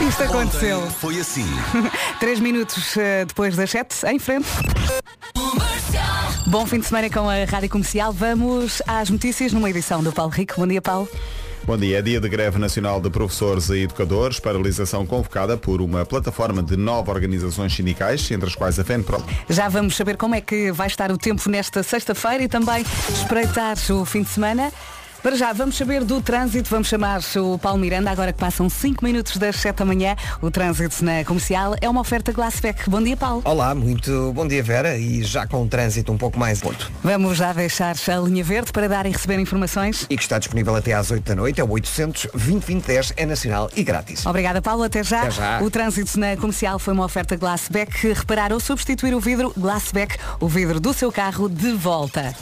Isto aconteceu. Foi assim. Três minutos eh, depois das sete, em frente. Bom fim de semana com a Rádio Comercial. Vamos às notícias numa edição do Paulo Rico. Bom dia, Paulo. Bom dia. É dia de greve nacional de professores e educadores, paralisação convocada por uma plataforma de nove organizações sindicais, entre as quais a FENPRO. Já vamos saber como é que vai estar o tempo nesta sexta-feira e também espreitar o fim de semana. Para já, vamos saber do trânsito. Vamos chamar o Paulo Miranda, agora que passam 5 minutos das 7 da manhã. O trânsito na comercial é uma oferta Glassbeck. Bom dia, Paulo. Olá, muito bom dia Vera e já com o trânsito um pouco mais ponto. Vamos já deixar a linha verde para dar e receber informações. E que está disponível até às 8 da noite, é o 800 2010 é nacional e grátis. Obrigada, Paulo. Até já. Até já. O trânsito na comercial foi uma oferta Glassbeck. Reparar ou substituir o vidro Glassbeck, o vidro do seu carro, de volta.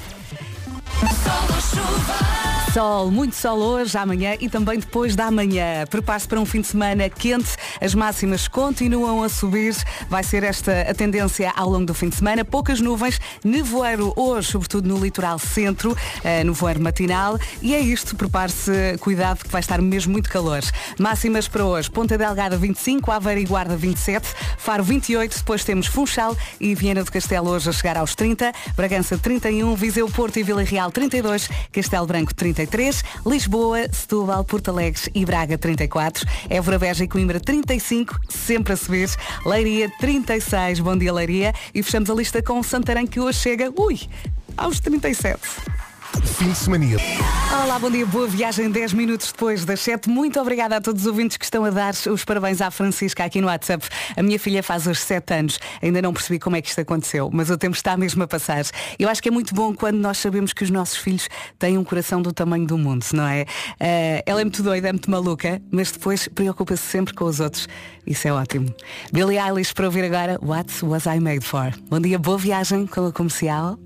Sol, muito sol hoje, amanhã e também depois da manhã. Prepare-se para um fim de semana quente, as máximas continuam a subir. Vai ser esta a tendência ao longo do fim de semana. Poucas nuvens, nevoeiro hoje, sobretudo no litoral centro, eh, nevoeiro matinal. E é isto, prepare-se, cuidado que vai estar mesmo muito calor. Máximas para hoje, Ponta Delgada 25, Aveira e Guarda 27, Faro 28, depois temos Funchal e Viena do Castelo hoje a chegar aos 30, Bragança 31, Viseu, Porto e Vila Real 32, Castelo Branco 33, Lisboa, Setúbal, Porto Alegre e Braga 34, Évora, Beja e Coimbra 35, sempre a subir, Leiria 36, bom dia Leiria, e fechamos a lista com Santarém que hoje chega, ui, aos 37. Fim de semana. Olá, bom dia, boa viagem 10 minutos depois das 7. Muito obrigada a todos os ouvintes que estão a dar os parabéns à Francisca aqui no WhatsApp. A minha filha faz hoje 7 anos. Ainda não percebi como é que isto aconteceu, mas o tempo está mesmo a passar. Eu acho que é muito bom quando nós sabemos que os nossos filhos têm um coração do tamanho do mundo, não é? Eh, ela é muito doida, é muito maluca, mas depois preocupa-se sempre com os outros. Isso é ótimo. Billie Eilish para ouvir agora What Was I Made For? Bom dia, boa viagem com a comercial.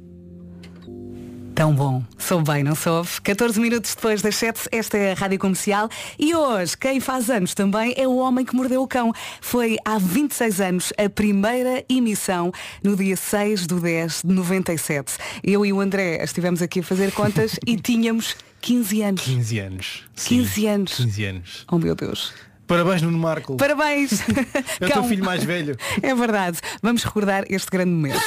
Tão bom. Sou bem, não soube? 14 minutos depois das 7, esta é a Rádio Comercial e hoje quem faz anos também é o Homem que Mordeu o Cão. Foi há 26 anos a primeira emissão no dia 6 do 10 de 97. Eu e o André estivemos aqui a fazer contas e tínhamos 15 anos. 15 anos. 15 anos. 15 anos. Oh meu Deus. Parabéns, Nuno Marco. Parabéns. É o teu filho mais velho. É verdade. Vamos recordar este grande momento.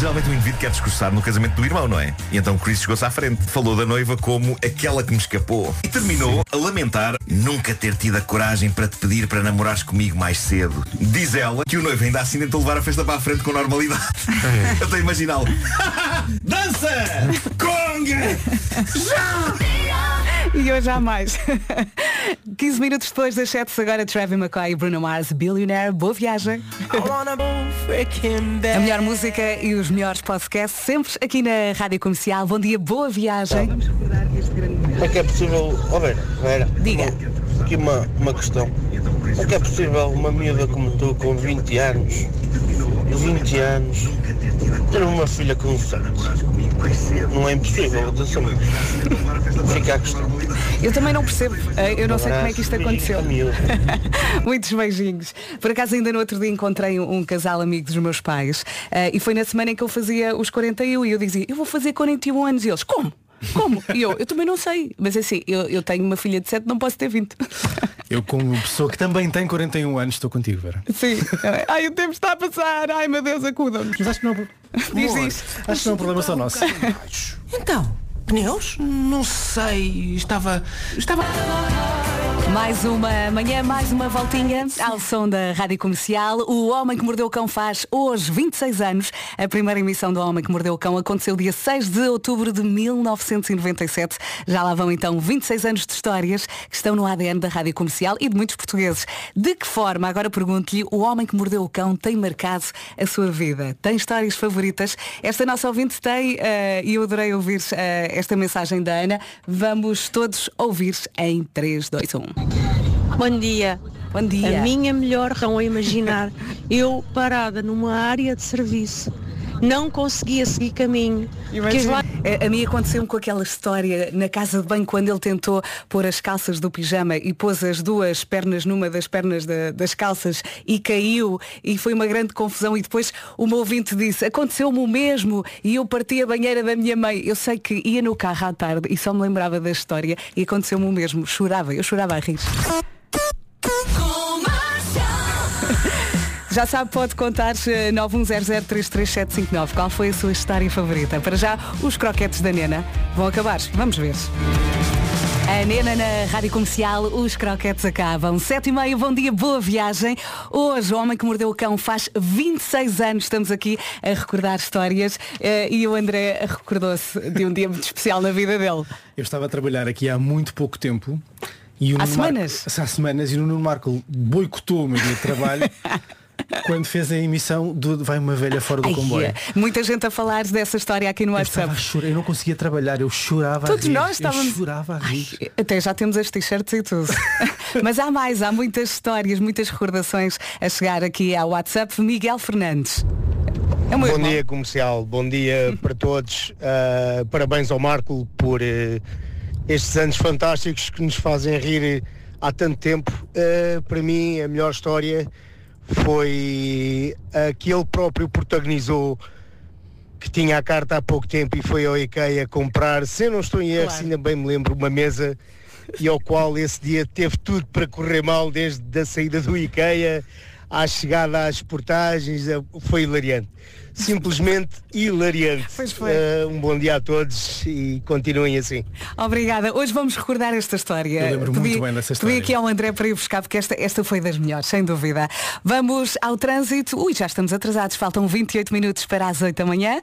Geralmente o indivíduo quer discursar no casamento do irmão, não é? E então Chris chegou-se à frente. Falou da noiva como aquela que me escapou. E terminou a lamentar nunca ter tido a coragem para te pedir para namorares comigo mais cedo. Diz ela que o noivo ainda assim tentou levar a festa para a frente com normalidade. Eu estou a imaginá-lo. Dança! Conga! E hoje há mais. 15 minutos depois das 7, agora Travis McCoy e Bruno Mars, Billionaire. Boa viagem. A melhor música e os melhores podcasts sempre aqui na Rádio Comercial. Bom dia, boa viagem. Como é que é possível. Ó Vera, Vera. Diga. uma- Aqui uma, uma questão. Como é que é possível uma miúda como tu, com 20 anos, 20 anos, ter uma filha com 7? Não é impossível, atenção. Fica a questão. Eu também não percebo. Eh, Eu não sei como é que isto aconteceu. Muitos beijinhos. Por acaso ainda no outro dia encontrei um, casal amigo dos meus pais eh, e foi na semana em que eu fazia os 41 e eu dizia, eu vou fazer 41 anos e eles, como? Como? E eu, eu também não sei. Mas assim, eu, eu tenho uma filha de 7, não posso ter 20. Eu, como pessoa que também tem 41 anos, estou contigo, Vera. Sim. Ai, o tempo está a passar. Ai, meu Deus, acuda-me. Mas acho que não, Diz isso. acho que não é um problema só nosso. Então, pneus? Não sei. Estava. Estava. Mais uma manhã, mais uma voltinha ao som da Rádio Comercial. O Homem que Mordeu o Cão faz hoje 26 anos. A primeira emissão do Homem que Mordeu o Cão aconteceu dia 6 de outubro de 1997. Já lá vão então 26 anos de histórias que estão no ADN da Rádio Comercial e de muitos portugueses. De que forma, agora pergunto-lhe, o Homem que Mordeu o Cão tem marcado a sua vida? Tem histórias favoritas? Esta nossa ouvinte tem eh, e eu adorei ouvir eh, esta mensagem da Ana. Vamos todos ouvir em 3, 2, 1. Bom dia. Bom dia. A minha melhor estão a imaginar eu parada numa área de serviço. Não conseguia seguir caminho. Porque as lá- A, a mim aconteceu com aquela história na casa de banho quando ele tentou pôr as calças do pijama e pôs as duas pernas numa das pernas da- das calças e caiu e foi uma grande confusão e depois o meu ouvinte disse aconteceu-me o mesmo e eu parti a banheira da minha mãe. Eu sei que ia no carro à tarde e só me lembrava da história e aconteceu-me o mesmo. Chorava, eu chorava a rir. Já sabe, pode contar eh, 910033759. Qual foi a sua história favorita? Para já, os croquetes da Nena vão acabar. Vamos ver. A Nena na Rádio Comercial, os croquetes acabam. Sete e meia, bom dia, boa viagem. Hoje, o Homem que Mordeu o Cão faz 26 anos. Estamos aqui a recordar histórias eh, e o André recordou-se de um dia muito especial na vida dele. Eu estava a trabalhar aqui há muito pouco tempo. E o Há Nuno Marco- semanas? há semanas e o Nuno Marco boicotou o meu dia de trabalho quando fez a emissão do Vai uma velha fora do Ai, comboio. é. Muita gente a falar dessa história aqui no Eu WhatsApp. chorar, eu não conseguia trabalhar, eu chorava Todos a rir. nós estávamos. Eu chorava a rir. Até já temos as t-shirts e tudo. Mas há mais, há muitas histórias, muitas recordações a chegar aqui ao WhatsApp. Miguel Fernandes. É Bom irmão. dia comercial, bom dia para todos. Uh, parabéns ao Marco por uh, estes anos fantásticos que nos fazem rir há tanto tempo. Uh, para mim, a melhor história foi a que ele próprio protagonizou, que tinha a carta há pouco tempo e foi ao IKEA comprar, se eu não estou em erro, Claro. ainda bem me lembro, uma mesa e ao qual esse dia teve tudo para correr mal, desde a saída do IKEA à chegada às portagens, eh, foi hilariante. Simplesmente hilariante. Pois foi. Eh, um bom dia a todos e continuem assim. Obrigada. Hoje vamos recordar esta história. Eu lembro muito bem dessa história. Pedi aqui ao André para ir buscar, porque esta, esta foi das melhores, sem dúvida. Vamos ao trânsito. Ui, já estamos atrasados. Faltam 28 minutos para as 8 da manhã.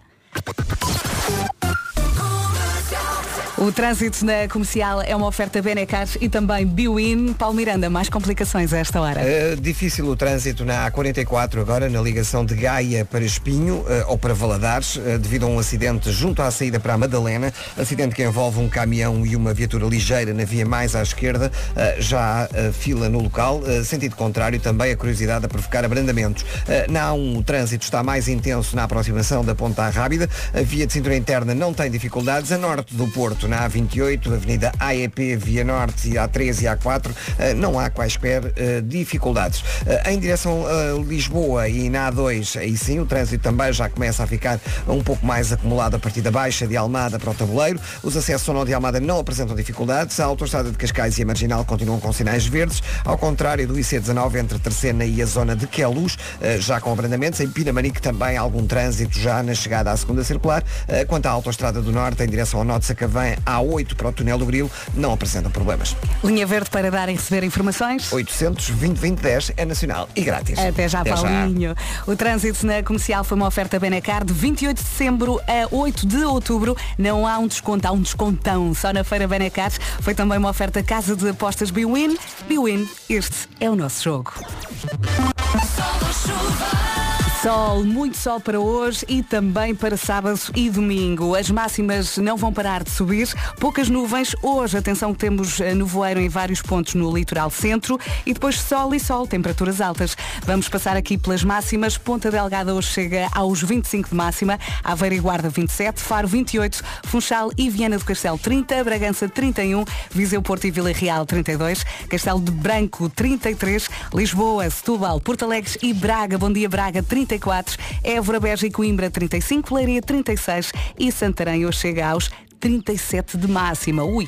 O trânsito na comercial é uma oferta Benecar e também Biwin. Paulo Miranda, mais complicações a esta hora. Uh, difícil o trânsito na A44 agora, na ligação de Gaia para Espinho uh, ou para Valadares, uh, devido a um acidente junto à saída para a Madalena, acidente que envolve um caminhão e uma viatura ligeira na via mais à esquerda, já há fila no local, sentido contrário também a curiosidade a provocar abrandamentos. Na A1 o trânsito está mais intenso na aproximação da Ponta Rábida, a via de cintura interna não tem dificuldades, a norte do Porto na A28, Avenida AEP, Via Norte, A13 e A4, eh, não há quaisquer eh, dificuldades. Eh, Em direção a Lisboa e na A2, aí sim, o trânsito também já começa a ficar um pouco mais acumulado a partir da Baixa de Almada para o Tabuleiro. Os acessos ao Nó de Almada não apresentam dificuldades. A autoestrada de Cascais e a Marginal continuam com sinais verdes, ao contrário do IC19 entre Terceira e a zona de Queluz, já com abrandamentos. Em Pinamanique também algum trânsito já na chegada à segunda circular. Quanto à autoestrada do Norte, em direção ao de Sacavém, A8 para o túnel do Grilo, não apresentam problemas. Linha verde para dar e receber informações. 800 2010 é nacional e grátis. Até já, Paulinho. O trânsito na comercial foi uma oferta Benacar de 28 de setembro a 8 de outubro. Não há um desconto, há um descontão. Só na feira Benacar foi também uma oferta Casa de Apostas Biwin. Biwin, este é o nosso jogo. Sol, muito sol para hoje e também para sábado e domingo. As máximas não vão parar de subir. Poucas nuvens. Hoje, atenção que temos eh, nevoeiro em vários pontos no litoral centro e depois sol e sol, temperaturas altas. Vamos passar aqui pelas máximas. Ponta Delgada hoje chega aos 25 de máxima. Aveira e Guarda 27, Faro 28, Funchal e Viana do Castelo 30, Bragança 31, Viseu, Porto e Vila Real 32, Castelo de Branco 33, Lisboa, Setúbal, Porto Alegre e Braga. Bom dia, Braga 34, Évora, Beja e Coimbra 35, Leiria 36 e Santarém hoje chega aos 37 de máxima. Ui!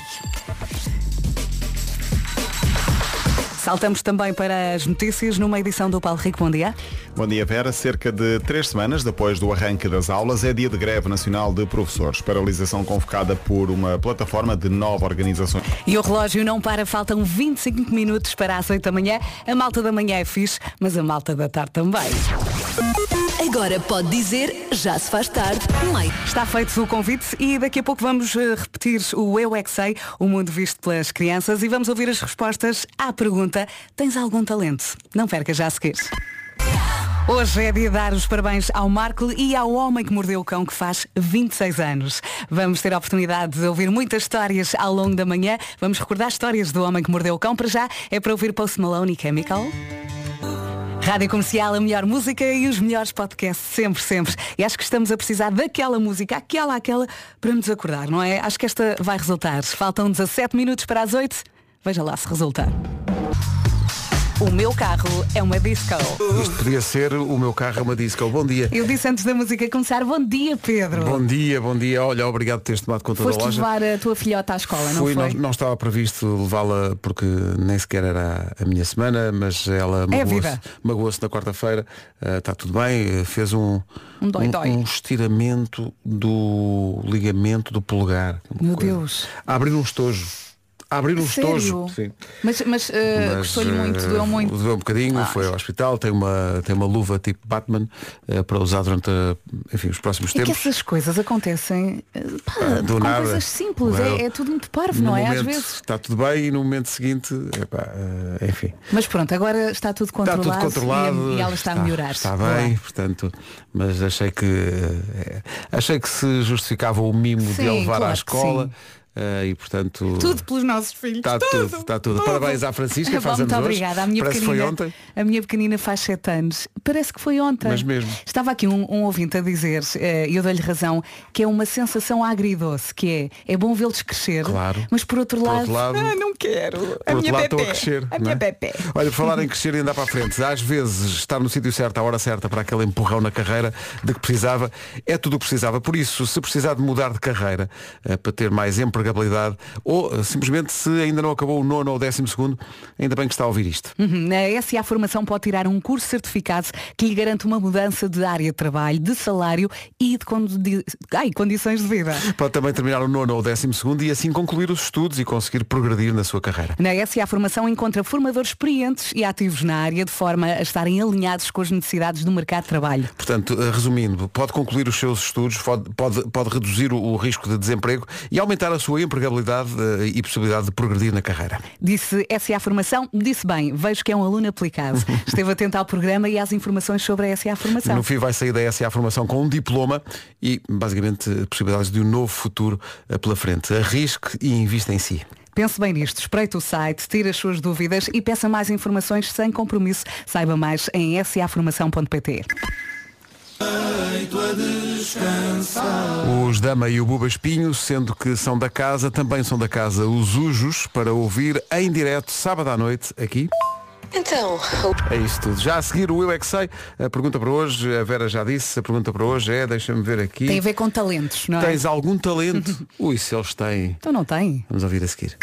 Saltamos também para as notícias numa edição do Paulo Rico. Bom dia. Bom dia, Vera. Cerca de três semanas depois do arranque das aulas, é dia de greve nacional de professores. Paralisação convocada por uma plataforma de nove organizações. E o relógio não para, faltam 25 minutos para as 8 da manhã. A malta da manhã é fixe, mas a malta da tarde também. Agora pode dizer já se faz tarde. Mãe. Está feito o convite e daqui a pouco vamos eh, repetir o Eu é Sei, o mundo visto pelas crianças e vamos ouvir as respostas à pergunta Tens algum talento? Não perca já a seguir. Hoje é dia de dar os parabéns ao Marco e ao homem que mordeu o cão que faz 26 anos. Vamos ter a oportunidade de ouvir muitas histórias ao longo da manhã. Vamos recordar histórias do homem que mordeu o cão. Para já é para ouvir Post Malone e Chemical. Rádio Comercial, a melhor música e os melhores podcasts, sempre, sempre. E acho que estamos a precisar daquela música, aquela, aquela, para nos acordar, não é? Acho que esta vai resultar. Faltam 17 minutos para as 8. Veja lá se resultar. O meu carro é uma disco. Isto podia ser o meu carro é uma disco. Bom dia. Eu disse antes da música começar, bom dia Pedro. Bom dia, bom dia. Olha, obrigado por teres tomado conta Foste da loja. levar a tua filhota à escola, não Fui, foi? não, não estava previsto levá-la porque nem sequer era a minha semana, mas ela É magoou-se vida. magoou na quarta-feira. Ah, Está tudo bem, fez um, Um dói-dói. um estiramento do ligamento do polegar. Meu coisa. Deus. A abrir um estojo. Abrir um Sério? estojo. Sim. Mas, mas, eh, Mas, gostou-lhe muito, eh, doeu muito. Doeu um bocadinho, foi ao hospital, tem uma, tem uma luva tipo Batman eh, para usar durante a- enfim, os próximos É que tempos. essas coisas acontecem pá, do com nada. coisas simples, Não. é, é tudo muito parvo, No não é? Às momento vezes. Está tudo bem e no momento seguinte, epá, enfim. Mas pronto, agora está tudo Está controlado, tudo controlado. E, e ela está, a melhorar. Está bem, portanto, mas achei que eh, achei que se justificava o mimo de a Sim, levar à claro que escola. Eh, e portanto Tudo pelos nossos filhos. Está tudo, está tudo. Parabéns à Francisca, faz Muito obrigada. A minha, Parece que pequenina, foi ontem. a minha pequenina faz 7 anos. Parece que foi ontem. Mas mesmo. Estava aqui um, um ouvinte a dizer, eh, e eu dou-lhe razão, que é uma sensação agridoce, que é, é bom vê-los crescer, Claro. mas por outro Por lado, outro lado- ah, não quero. Por a outro minha lado bebê, estou a crescer. A minha é? bebê. Olha, por falar em crescer e andar para a frente, às vezes estar no sítio certo, à hora certa, para aquele empurrão na carreira de que precisava, é tudo o que precisava. Por isso, se precisar de mudar de carreira eh, para ter mais empregabilidade, ou eh, simplesmente se ainda não acabou o nono ou o décimo segundo, ainda bem que está a ouvir isto. Uhum. Na SA Formação pode tirar um curso certificado que lhe garante uma mudança de área de trabalho, de salário e de condi... Ai, condições de vida. Pode também terminar o nono ou o décimo segundo e assim concluir os estudos e conseguir progredir na sua carreira. Na SA Formação encontra formadores experientes e ativos na área de forma a estarem alinhados com as necessidades do mercado de trabalho. Portanto, eh, resumindo, pode concluir os seus estudos, pode, pode, pode reduzir o, o risco de desemprego e aumentar a sua empregabilidade eh, e possibilidade de progredir na carreira. Disse SA Formação, disse bem, vejo que é um aluno aplicado. Esteve atento ao programa e às informações sobre a SA Formação. No fim vai sair da SA Formação com um diploma e basicamente possibilidades de um novo futuro eh, pela frente. Arrisque e invista em si. Pense bem nisto, espreite o site, tire as suas dúvidas e peça mais informações sem compromisso. Saiba mais em saformação.pt. Os Dama e o Buba Espinho, sendo que são da casa, também são da casa os Ujos, para ouvir em direto, sábado à noite, aqui. Então, É isso tudo. Já a seguir o Eu É Que Sei, a pergunta para hoje, a Vera já disse, a pergunta para hoje é, deixa-me ver aqui. Tem a ver com talentos, não é? Tens algum talento? Ui, se eles têm. Então não tem. Vamos ouvir a seguir.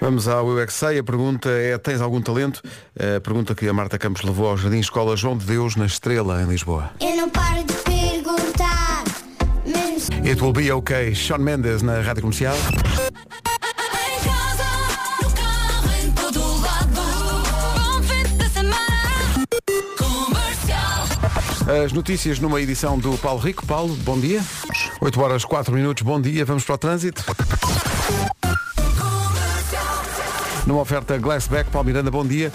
Vamos ao Eu É Que Sei. A pergunta é, tens algum talento? A pergunta que a Marta Campos levou ao Jardim Escola João de Deus, na Estrela, em Lisboa. Eu não paro de It will be okay. Sean Mendes na Rádio Comercial. As notícias numa edição do Paulo Rico. Paulo, bom dia. 8 horas 4 minutos, bom dia. Vamos para o trânsito. Numa oferta Glassback, Paulo Miranda, bom dia.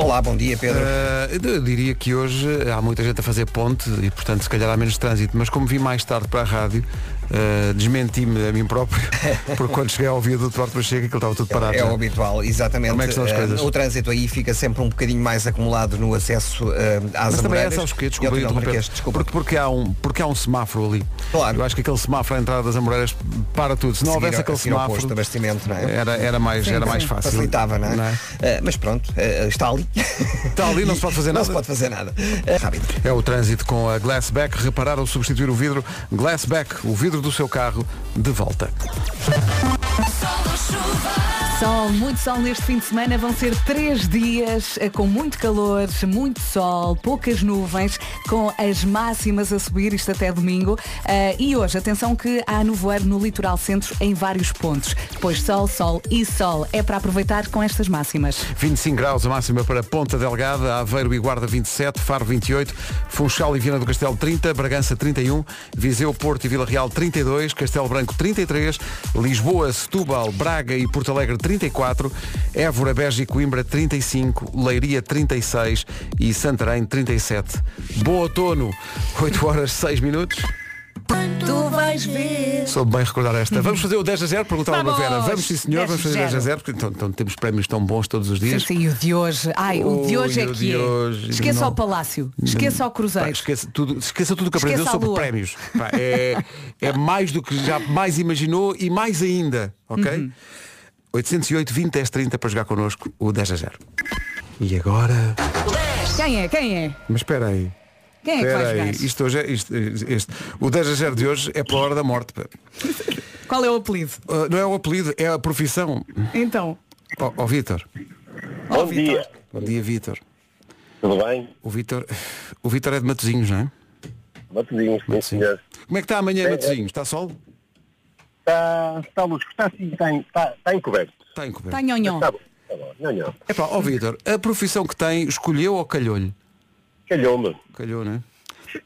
Olá, bom dia Pedro. Eh, eu diria que hoje há muita gente a fazer ponte e portanto se calhar há menos trânsito, mas como vi mais tarde para a rádio, eh, desmenti-me a mim próprio, porque quando cheguei ao viaduto de Duarte Pacheco aquilo estava tudo parado. É já. o habitual, exatamente. Como é que são as Eh, coisas? O trânsito aí fica sempre um bocadinho mais acumulado no acesso eh, às Mas também é, sabes porquê? E Desculpa, interromper. Marquês, desculpa. Porque, porque, há um, porque há um semáforo ali. Claro. Eu acho que aquele semáforo à entrada das Amoreiras para tudo. Se não Seguir- houvesse aquele semáforo, posto de abastecimento, não é? era, era mais, Sim, era sim, mais fácil. Facilitava, não é? Não é? Mas pronto, está ali. Está ali, não se pode fazer Não nada. se pode fazer nada. Rápido. É o trânsito com a Glassback. Reparar ou substituir o vidro. Glassback, o vidro do seu carro, de volta. Sol, muito sol neste fim de semana. Vão ser três dias eh, com muito calor, muito sol, poucas nuvens, com as máximas a subir, isto até domingo. Eh, e hoje, atenção que há nevoeiro no litoral centro em vários pontos. Depois sol, sol e sol. É para aproveitar com estas máximas. 25 graus a máxima para Ponta Delgada, Aveiro e Guarda 27, Faro 28, Funchal e Viana do Castelo 30, Bragança 31, Viseu, Porto e Vila Real 32, Castelo Branco 33, Lisboa, Setúbal, Braga e Porto Alegre 34, Évora, Beja e Coimbra 35, Leiria 36 e Santarém 37. Bom outono, 8 horas 6 minutos. Tu vais ver. Soube bem recordar esta. Vamos fazer o 10 a 0, perguntava a! Vera. Vamos sim senhor, 10 vamos fazer 10 a 0. 0, porque então, então temos prémios tão bons todos os Sim, dias. sim, e o de hoje. Ai, o de hoje Ui, é que de é. hoje, Esqueça não- o Palácio. Esqueça o Cruzeiro. Pá, esqueça, tudo, esqueça tudo o que aprendeu sobre prémios. Pá, é, é mais do que já mais imaginou e mais ainda, ok? Uhum. 808 20 10 30 para jogar connosco o 10 a 0. E agora? Quem é? Quem é? Mas espera aí. Quem é que Espera vai aí. jogar? Isto hoje é, isto, este, o 10 a 0 de hoje é pela hora da morte. Qual é o apelido? Uh, não é o apelido, é a profissão. Então. Ó ó, Vítor. Bom dia. Bom dia, Vítor. Tudo bem? O Vítor. O Vítor é de Matozinhos, não é? Matozinhos, sim, senhor. Como é que está amanhã é. Matozinhos? Está sol? Está, está luz, está assim, está, está, está encoberto. Está encoberto. Está nhonhon. Está bom, está bom. É pá, ó Vítor, a profissão que tem, escolheu ou calhou-lhe? Calhou-me. Calhou, não é?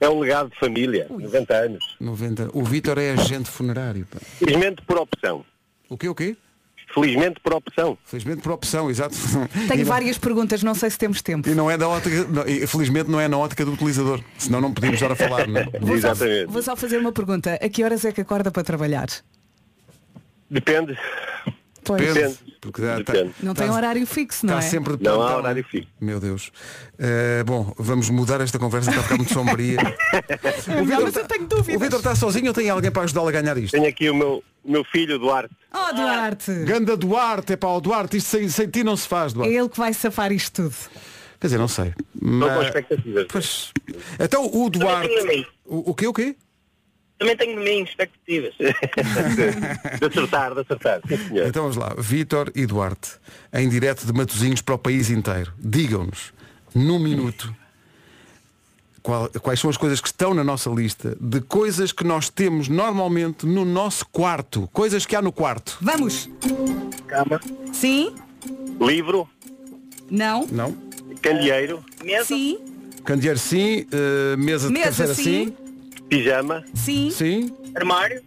É um legado de família, 90 anos. 90. O Vítor é agente funerário. Pá. Felizmente por opção. O quê, o quê? Felizmente por opção. Felizmente por opção, exato. E Tenho não- várias perguntas, não sei se temos tempo. E não é da ótica, não, e felizmente não é na ótica do utilizador, senão não podíamos estar a falar, não é? Vou só, vou só fazer uma pergunta. A que horas é que acorda para trabalhar? Depende. Pois. Depende, porque dá- tá- Não tem tá- horário fixo, não Está é? sempre de Não há horário é? fixo. Meu Deus. Eh, bom, vamos mudar esta conversa para ficar muito sombria. Não, mas eu tenho dúvidas. O Vitor está sozinho ou tem alguém para ajudá-lo a ganhar isto? Tenho aqui o meu, o meu filho, Duarte. Oh, Duarte. Ganda Duarte, é pá, o Duarte, isto sem, sem ti não se faz, É Duarte. ele que vai safar isto tudo. Quer dizer, não sei. Estou com Mas- expectativas. Pois. Então o Duarte. a. O, o quê, o quê? Também tenho de mim expectativas. de acertar, de acertar. Sim. Então vamos lá, Vítor e Duarte, em direto de Matozinhos para o país inteiro. Digam-nos, num minuto, qual- quais são as coisas que estão na nossa lista de coisas que nós temos normalmente no nosso quarto. Coisas que há no quarto. Vamos. Cama. Sim? Livro. Não? Não. Candeeiro. Sim? Candeeiro sim, eh, mesa de Mesa, cabeceira sim. sim. Pijama. Sim? Sim. Armário.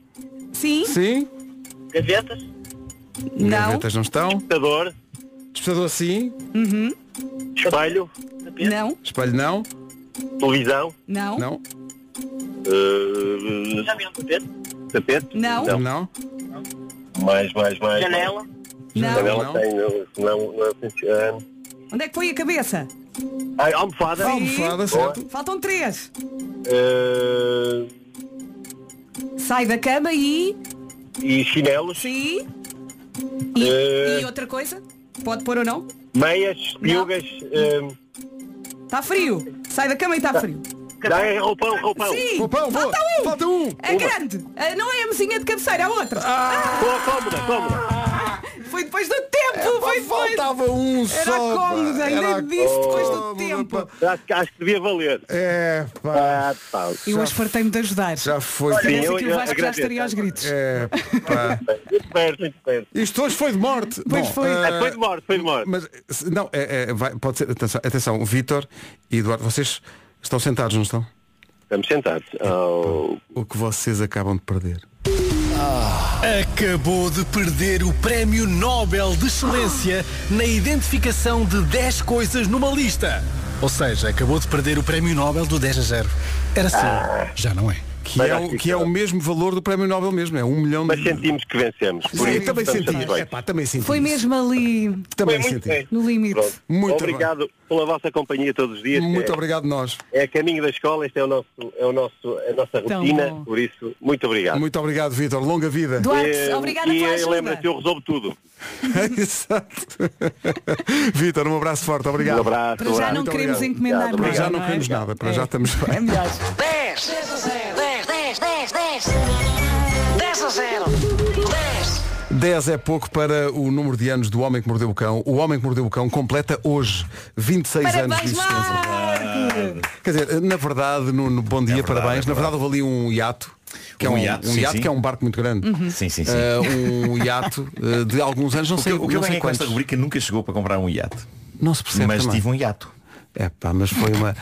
Sim? Sim. Gavetas. Não. Gavetas não estão. Despertador. Despertador sim. Uhum. Espelho. Não? Espelho não. Televisão. Não? Não. Uh, tapete. tapete. Não. não. Não. Mais, mais, mais. Janela. Não. Janela Não. tem. Não, não, não funciona. Onde é que põe a cabeça? Ai, almofada. Almofada, Boa. certo. Faltam três. Uh, Sai da cama e. e chinelos. Sim. E, Eh. e outra coisa? Pode pôr ou não? Meias, piugas. Uh, Está frio. Sai da cama e está frio. dá é roupão, roupão. Sim. Roupão, boa. Falta um. Falta um. A grande. Ah, não é a mesinha de cabeceira, a outra. Boa, cómoda, cómoda. Foi depois do tempo. foi depois. Faltava um Era só. cómodo, ainda Era disse depois do tempo. Acho, que- acho que devia valer. É, pá. Ah, pá. Eu hoje fartei-me de ajudar. Já foi. Sim, eu o Vasco já agradeço. estaria aos gritos. É, pá. Muito perto, muito perto. Isto hoje foi de morte. Pois Bom, foi. eh, Ah, foi de morte, foi de morte. Mas se- não, é, é, vai, pode ser. Atenção, atenção Vítor e Eduardo, vocês estão sentados, não estão? Estamos sentados. Oh, O que vocês acabam de perder. Acabou de perder o Prémio Nobel de Excelência na identificação de 10 coisas numa lista. Ou seja, acabou de perder o Prémio Nobel do 10 a 0. Era assim, já não é. Que é, o, que é o mesmo valor do Prémio Nobel mesmo, é um milhão mas de. sentimos que vencemos. Por Sim, isso também estamos senti. satisfeitos. É pá, também senti. Foi mesmo ali Também Foi muito senti. no limite. Pronto. Muito obrigado pela vossa companhia todos os dias. Muito é, obrigado nós. é a caminho da escola, este é o nosso, é o nosso, é a nossa Tão rotina, bom. por isso, muito obrigado. Muito obrigado, Vítor. Longa vida. Duarte, Eh, obrigada e pela eh, ajuda. lembra-te, eu resolvo tudo. Exato. Vítor, um abraço forte, obrigado. Um abraço, Para um já não Muito queremos obrigado. encomendar Obrigado, Para nada. já não é? queremos nada, para É. já estamos É bem. melhor. 10, 10 a 0, 10, 10, 10, 10, 10 a 0, 10. 10 é pouco para o número de anos do Homem que Mordeu o Cão. O Homem que Mordeu o Cão completa hoje 26 anos de Parabéns, existência. Quer dizer, na verdade, no, no Bom Dia, verdade, parabéns. é na verdade, houve ali um hiato. Que é Um um, hiato, um sim, hiato sim. que é um barco muito grande. Sim, sim, sim. Uh, um hiato uh, de alguns anos, não o que, sei, eu- o que eu ganhei com esta rubrica nunca chegou para comprar um iate. Não se percebe mas também. tive um hiato. É pá, mas foi uma.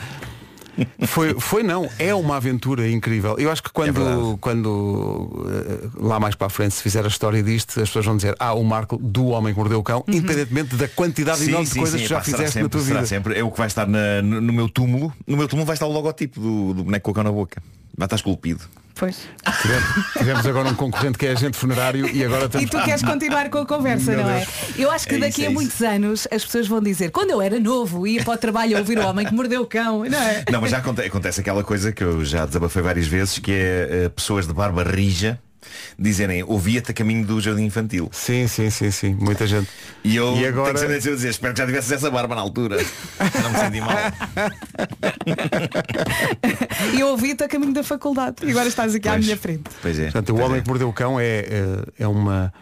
Foi, foi não, é uma aventura incrível. Eu acho que quando, verdade. quando eh, lá mais para a frente se fizer a história disto, as pessoas vão dizer, ah, o Marco do homem que mordeu o cão, independentemente da quantidade Sim, enorme de sim, coisas sim, que já fizeste na sempre, tua será vida. sempre. É o que vai estar na- no, no meu túmulo. No meu túmulo vai estar o logotipo do, do boneco com o cão na boca. Vai estar esculpido. Pois. Tivemos, tivemos agora um concorrente que é agente funerário e agora E estamos. tu queres continuar com a conversa, Meu não Deus. é? Eu acho que É daqui isso, é a isso. muitos anos as pessoas vão dizer quando eu era novo ia para o trabalho a ouvir o homem que mordeu o cão, não é? Não, mas já aconte- acontece, aquela coisa que eu já desabafei várias vezes, que é eh, pessoas de barba rija dizerem ouvia-te a caminho do jardim infantil. Sim, sim, sim, sim. Muita gente. E eu E agora- tenho a dizer, espero que já tivesses essa barba na altura. Não me senti mal. E eu ouvi-te a caminho da faculdade. E agora estás aqui à Pois. minha frente. Pois é. Portanto, o Homem que Mordeu o Cão é, é, é uma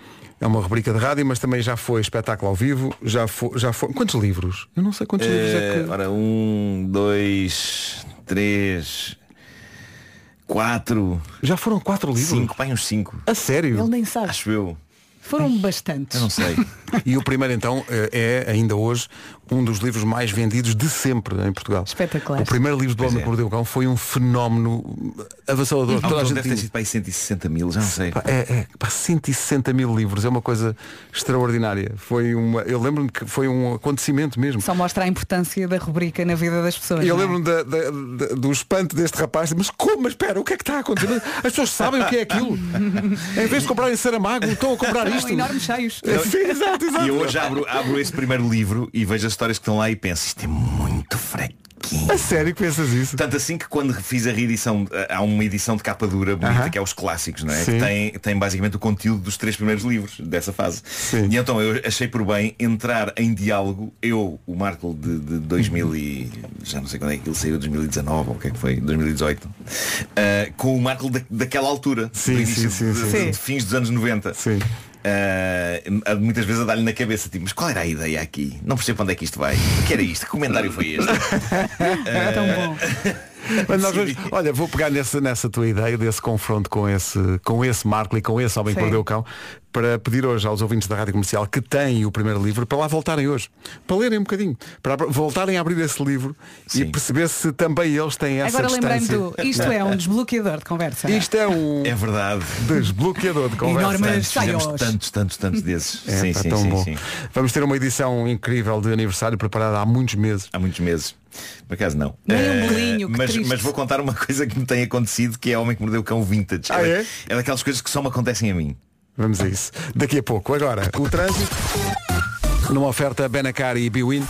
é uma rubrica de rádio, mas também já foi espetáculo ao vivo, já foi, já foi. Quantos livros? Eu não sei quantos livros é Eh, que. Ora, um, dois, três, quatro. Já foram quatro livros? Cinco, pai, uns cinco. A sério? Ele nem sabe. Acho eu. Foram bastantes. Eu não sei. E o primeiro então eh, é, ainda hoje, um dos livros mais vendidos de sempre em Portugal. Espetacular. O primeiro livro do Homem é. que Mordeu o Cão foi um fenómeno avassalador. Toda a gente deve ter sido para aí 160 mil, já não sei. Pá, É, é, pá, 160 mil livros, é uma coisa extraordinária. Foi uma, eu lembro-me que foi um acontecimento mesmo. Só mostra a importância da rubrica na vida das pessoas. E eu é? lembro-me da- da- da- do espanto deste rapaz, mas como? Mas espera, o que é que está a acontecer? As pessoas sabem o que é aquilo. em vez de comprarem Saramago, estão a comprar São isto. enormes cheios. Sim, exato. E eu hoje abro, abro esse primeiro livro e vejo as histórias que estão lá e penso, isto é muito fraquinho. A sério que pensas isso? Tanto assim que quando fiz a reedição, há uma edição de capa dura bonita Aham. que é os clássicos, não é? Sim. Que tem, tem basicamente o conteúdo dos três primeiros livros dessa fase. E então eu achei por bem entrar em diálogo, eu, o Marco de, de 2000 e já não sei quando é que ele saiu, 2019 ou o que é que foi, 2018, ah, com o Marco da, daquela altura, Sim, do início sim, sim, de, sim. de- de fins dos anos 90. Sim. Ah, muitas vezes a dar-lhe na cabeça tipo, mas qual era a ideia aqui? Não percebo onde é que isto vai. O que era isto? Que comentário foi este? É tão bom. Mas nós vamos- olha, vou pegar nessa, nessa tua ideia, desse confronto com esse, com esse Marco e com esse homem que Sim. perdeu o cão, para pedir hoje aos ouvintes da Rádio Comercial que têm o primeiro livro para lá voltarem hoje, para lerem um bocadinho, para voltarem a abrir esse livro e perceber se também eles têm essa Agora lembrei-me distância. do. Isto é um desbloqueador de conversa. Isto é um É verdade. desbloqueador de conversa. Enormes Tantos, tantos, tantos, tantos desses. É, sim, pá, sim, tão sim, bom. sim. Vamos ter uma edição incrível de aniversário preparada há muitos meses. Há muitos meses. Por acaso não. Nem um Eh, bolinho, que mas, mas vou contar uma coisa que me tem acontecido que é Homem que Mordeu o Cão Vintage. Ah, é? é daquelas coisas que só me acontecem a mim. Vamos a isso. Daqui a pouco. Agora, o trânsito numa oferta Benacar e Biwin.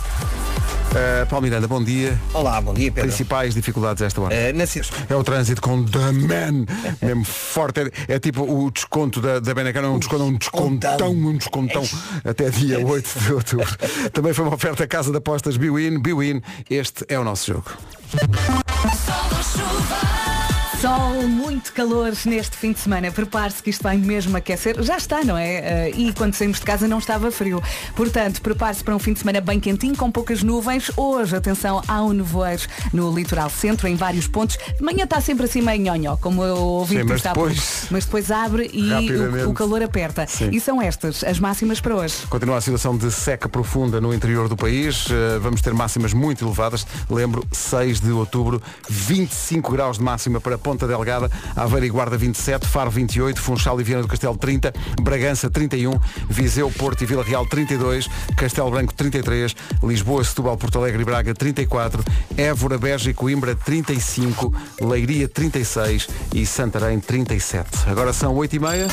Uh, Paulo Miranda, bom dia. Olá, bom dia, Pedro. Principais dificuldades esta hora. Eh, na É o trânsito com The Man, mesmo forte. É, é tipo o desconto da, da Benacar, é um desconto, um descontão, um descontão, até dia 8 de outubro. Também foi uma oferta Casa de Apostas Biwin. Biwin, este é o nosso jogo. Sol, muito calor neste fim de semana. Prepare-se que isto vai mesmo aquecer. Já está, não é? Eh, e quando saímos de casa não estava frio. Portanto, prepare-se para um fim de semana bem quentinho, com poucas nuvens. Hoje, atenção, há um nevoeiro no litoral centro, em vários pontos. De manhã está sempre assim meio nhonhó, como eu ouvi Sim, mas depois- Mas depois abre e o, o calor aperta. Sim. E são estas as máximas para hoje. Continua a situação de seca profunda no interior do país. Uh, Vamos ter máximas muito elevadas. Lembro, 6 de outubro, 25 graus de máxima para Ponta Delgada, Aveiro e Guarda 27, Faro 28, Funchal e Viana do Castelo 30, Bragança 31, Viseu, Porto e Vila Real 32, Castelo Branco 33, Lisboa, Setúbal, Porto Alegre e Braga 34, Évora, Beja e Coimbra 35, Leiria 36 e Santarém 37. Agora são 8 e meia.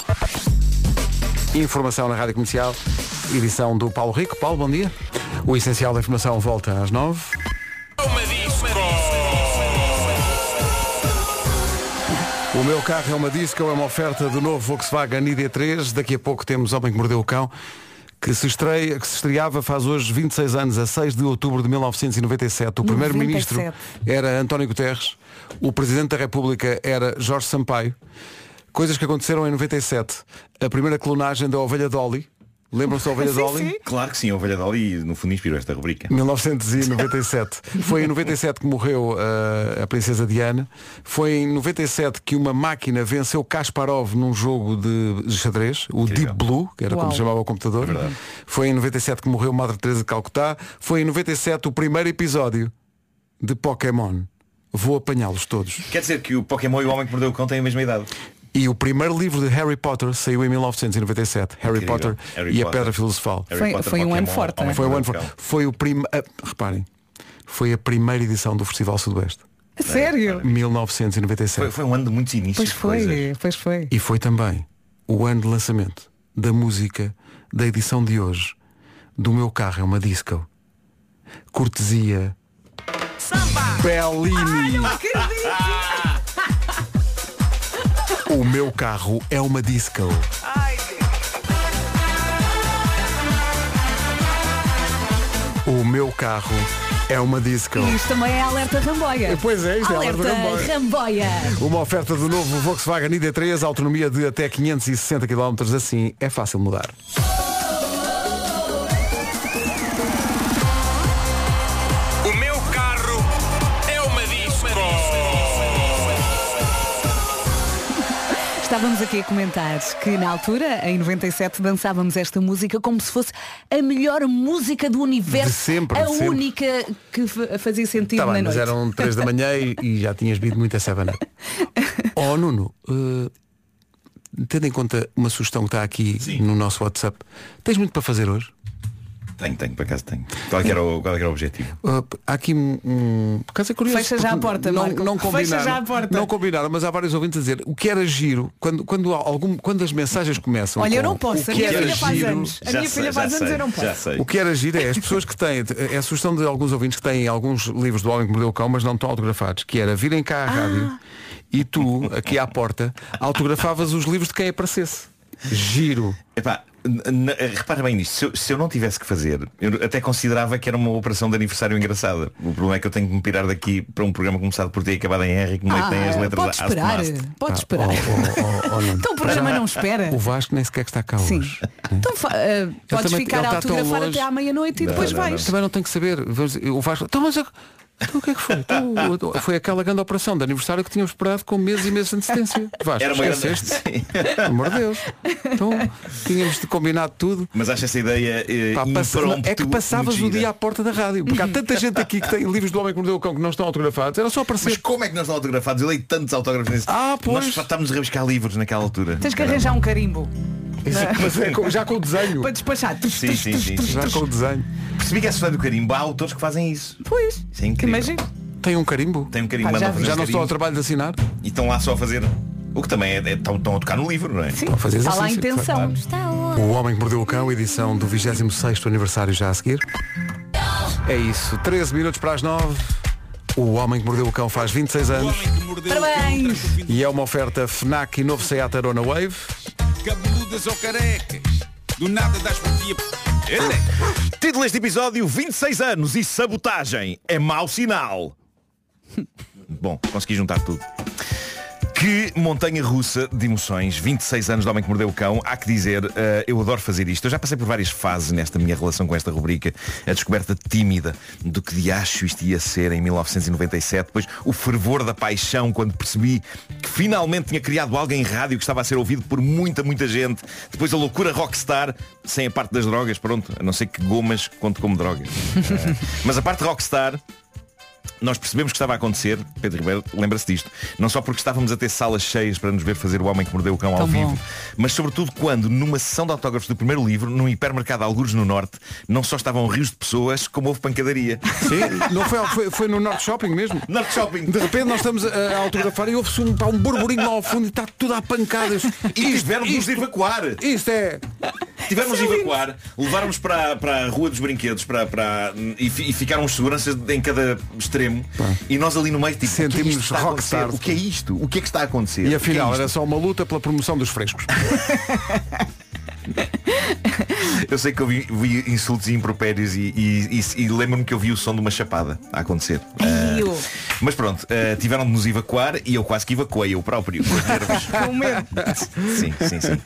Informação na Rádio Comercial, edição do Paulo Rico. Paulo, bom dia. O essencial da informação volta às nove. O meu carro é uma disco, é uma oferta do novo Volkswagen ID3. Daqui a pouco temos Homem que Mordeu o Cão, que se, estreia, que se estreava faz hoje 26 anos, a 6 de outubro de 1997. O primeiro-ministro 97. era António Guterres, o Presidente da República era Jorge Sampaio. Coisas que aconteceram em 97. A primeira clonagem da ovelha Dolly. Lembram-se da ovelha Dolly? Claro que sim, a Ovelha Dolly no fundo inspirou esta rubrica. 1997. Foi em 97 que morreu uh, a princesa Diana. Foi em 97 que uma máquina venceu Kasparov num jogo de xadrez, o Deep Blue, que era como Uau. se chamava o computador. Foi em 97 que morreu Madre Teresa de Calcutá. Foi em 97 o primeiro episódio de Pokémon. Vou apanhá-los todos. Quer dizer que o Pokémon e o Homem que Mordeu o Cão têm a mesma idade. E o primeiro livro de Harry Potter saiu em 1997. Harry Incrível. Potter Harry e a Potter. Pedra Filosofal. Foi- Potter, foi um ano forte, Homem é? Foi o ano Mordeu for- Cão. Foi o prim... ah, reparem, foi a primeira edição do Festival Sudoeste. A Sério? 1997. Foi, foi um ano de muitos inícios. Pois coisas. foi, pois foi. E foi também o ano de lançamento da música da edição de hoje do meu carro é uma disco. Cortesia Bellini. O meu carro é uma disco. O meu carro é uma disco. Isto também é alerta ramboia. Pois é, isto é alerta ramboia. ramboia. Uma oferta do novo Volkswagen ID3, autonomia de até 560 km, assim é fácil mudar. Estávamos aqui a comentar que na altura, em 97, dançávamos esta música como se fosse a melhor música do universo. De sempre, a de sempre. única que fa- fazia sentido Tá na bem, mas noite. eram 3 da manhã e, e já tinhas bebido muita sabana. Oh Nuno, eh, tendo em conta uma sugestão que está aqui no nosso WhatsApp, tens muito para fazer hoje? Tenho, tenho, por acaso tenho. Qual que era o, qual que era o objetivo? Uh, há aqui um, por acaso é curioso, Fecha já a porta, não, Marco. não Fecha combinaram, já a porta. Não combinaram, mas há vários ouvintes a dizer o que era giro, quando, quando, algum, quando as mensagens começam. Olha, eu com não posso, o a que minha era filha faz giro- anos. A minha filha faz anos, eu não posso. O que era giro é as pessoas que têm, é a sugestão de alguns ouvintes que têm alguns livros do Homem que Mordeu o Cão, mas não estão autografados, que era virem cá à rádio e tu, aqui à porta, autografavas os livros de quem aparecesse. Giro. Epá, repara bem nisto, se eu, se eu não tivesse que fazer, eu até considerava que era uma operação de aniversário engraçada. O problema é que eu tenho que me pirar daqui para um programa começado por ter acabado em R e que meio Ah, tem as letras pode esperar, pode Ah, esperar. oh, oh, oh, oh. Então o programa não espera. O Vasco nem sequer está cá Sim. hoje. Então fa- eh, podes também- ficar a autografar até à meia-noite e Não, depois não, vais. Também não tem que saber. O Vasco. Então, mas eu- então, o que é que foi? Então, foi aquela grande operação de aniversário que tínhamos esperado com meses e meses de antecedência. Vasco, Era uma grande- esqueceste? Pelo amor de Deus. Então, tínhamos de combinado tudo. Mas acho essa ideia eh, Pá, passa- é que passavas o dia à porta da rádio. Porque há tanta gente aqui que tem livros do Homem que Mordeu o Cão que não estão autografados. Era só aparecer. Mas como é que não estão autografados? Eu dei tantos autógrafos nesse. Ah, pois. Nós estávamos a rabiscar livros naquela altura. Tens que arranjar um carimbo. Mas é com- já com o desenho. Para despachar. Sim, sim, sim, sim. Já com o desenho. Percebi que essa história do carimbo há autores que fazem isso. Pois. Isso é incrível. Imagina. Tem um carimbo? Tem um carimbo, Pá, já mandam vi. fazer Já não estou ao trabalho de assinar? E estão lá só a fazer. O que também é, é- estão, estão a tocar no livro, não é? Sim. Estão a fazer Está lá a exercício, intenção. O Homem que Mordeu o Cão, edição do 26º aniversário já a seguir. É isso, 13 minutos para as 9. O Homem que Mordeu o Cão faz 26 anos Parabéns. e é uma oferta FNAC e novo Seat Arona Wave. Cabeludas ou carecas. Do nada das por ti. Título deste episódio, 26 anos e sabotagem é mau sinal. Bom, consegui juntar tudo. Que montanha russa de emoções, 26 anos de Homem que Mordeu o Cão, há que dizer, eh, eu adoro fazer isto. Eu já passei por várias fases nesta minha relação com esta rubrica. A descoberta tímida do que de acho isto ia ser em 1997. Depois o fervor da paixão quando percebi que finalmente tinha criado algo em rádio que estava a ser ouvido por muita, muita gente. Depois a loucura rockstar, sem a parte das drogas, pronto, a não ser que gomas conte como drogas. Eh, mas a parte rockstar, nós percebemos que estava a acontecer, Pedro Ribeiro lembra-se disto, não só porque estávamos a ter salas cheias para nos ver fazer o Homem que Mordeu o Cão ao Tão vivo, bom. mas sobretudo quando, numa sessão de autógrafos do primeiro livro, num hipermercado Algures no Norte, não só estavam rios de pessoas, como houve pancadaria. Sim, não foi, foi, foi no Norte Shopping mesmo. Norte Shopping. De repente nós estamos a, a autografar e houve-se um, pá, um burburinho lá ao fundo e está tudo a pancadas. E tiveram de nos evacuar. Isto é. Tivemos de evacuar, levaram-nos para, para a Rua dos Brinquedos para, para, e, fi- e ficaram os seguranças em cada extremo e nós ali no meio tipo, o que é acontecer? rockstar. O que é isto? O que é que está a acontecer? E é afinal isto? era só uma luta pela promoção dos frescos. Eu sei que eu vi, vi insultos e impropérios e, e, e- e lembro-me que eu vi o som de uma chapada a acontecer. Eu. mas pronto, ah, tiveram de nos evacuar e eu quase que evacuei eu próprio. sim, sim, sim.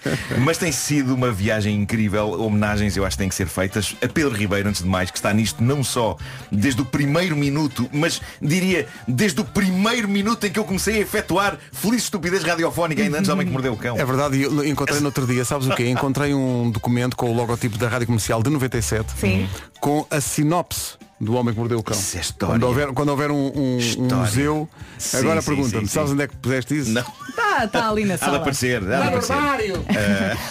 Mas tem sido uma viagem incrível. Homenagens eu acho que têm que ser feitas a Pedro Ribeiro, antes de mais, que está nisto não só desde o primeiro minuto, mas diria desde o primeiro minuto em que eu comecei a efetuar feliz estupidez radiofónica ainda antes do homem que mordeu o cão. É verdade, e eu encontrei no outro dia, sabes o quê? Encontrei um documento com o logotipo da Rádio Comercial de 97 Sim. com a sinopse do Homem que Mordeu o Cão. Isso é história. Quando houver, quando houver um, um- um museu, Sim, agora sim, pergunta-me, sim, sabes onde é que puseste isso? Não, Está está Tá, ali na há de sala. aparecer, há de aparecer.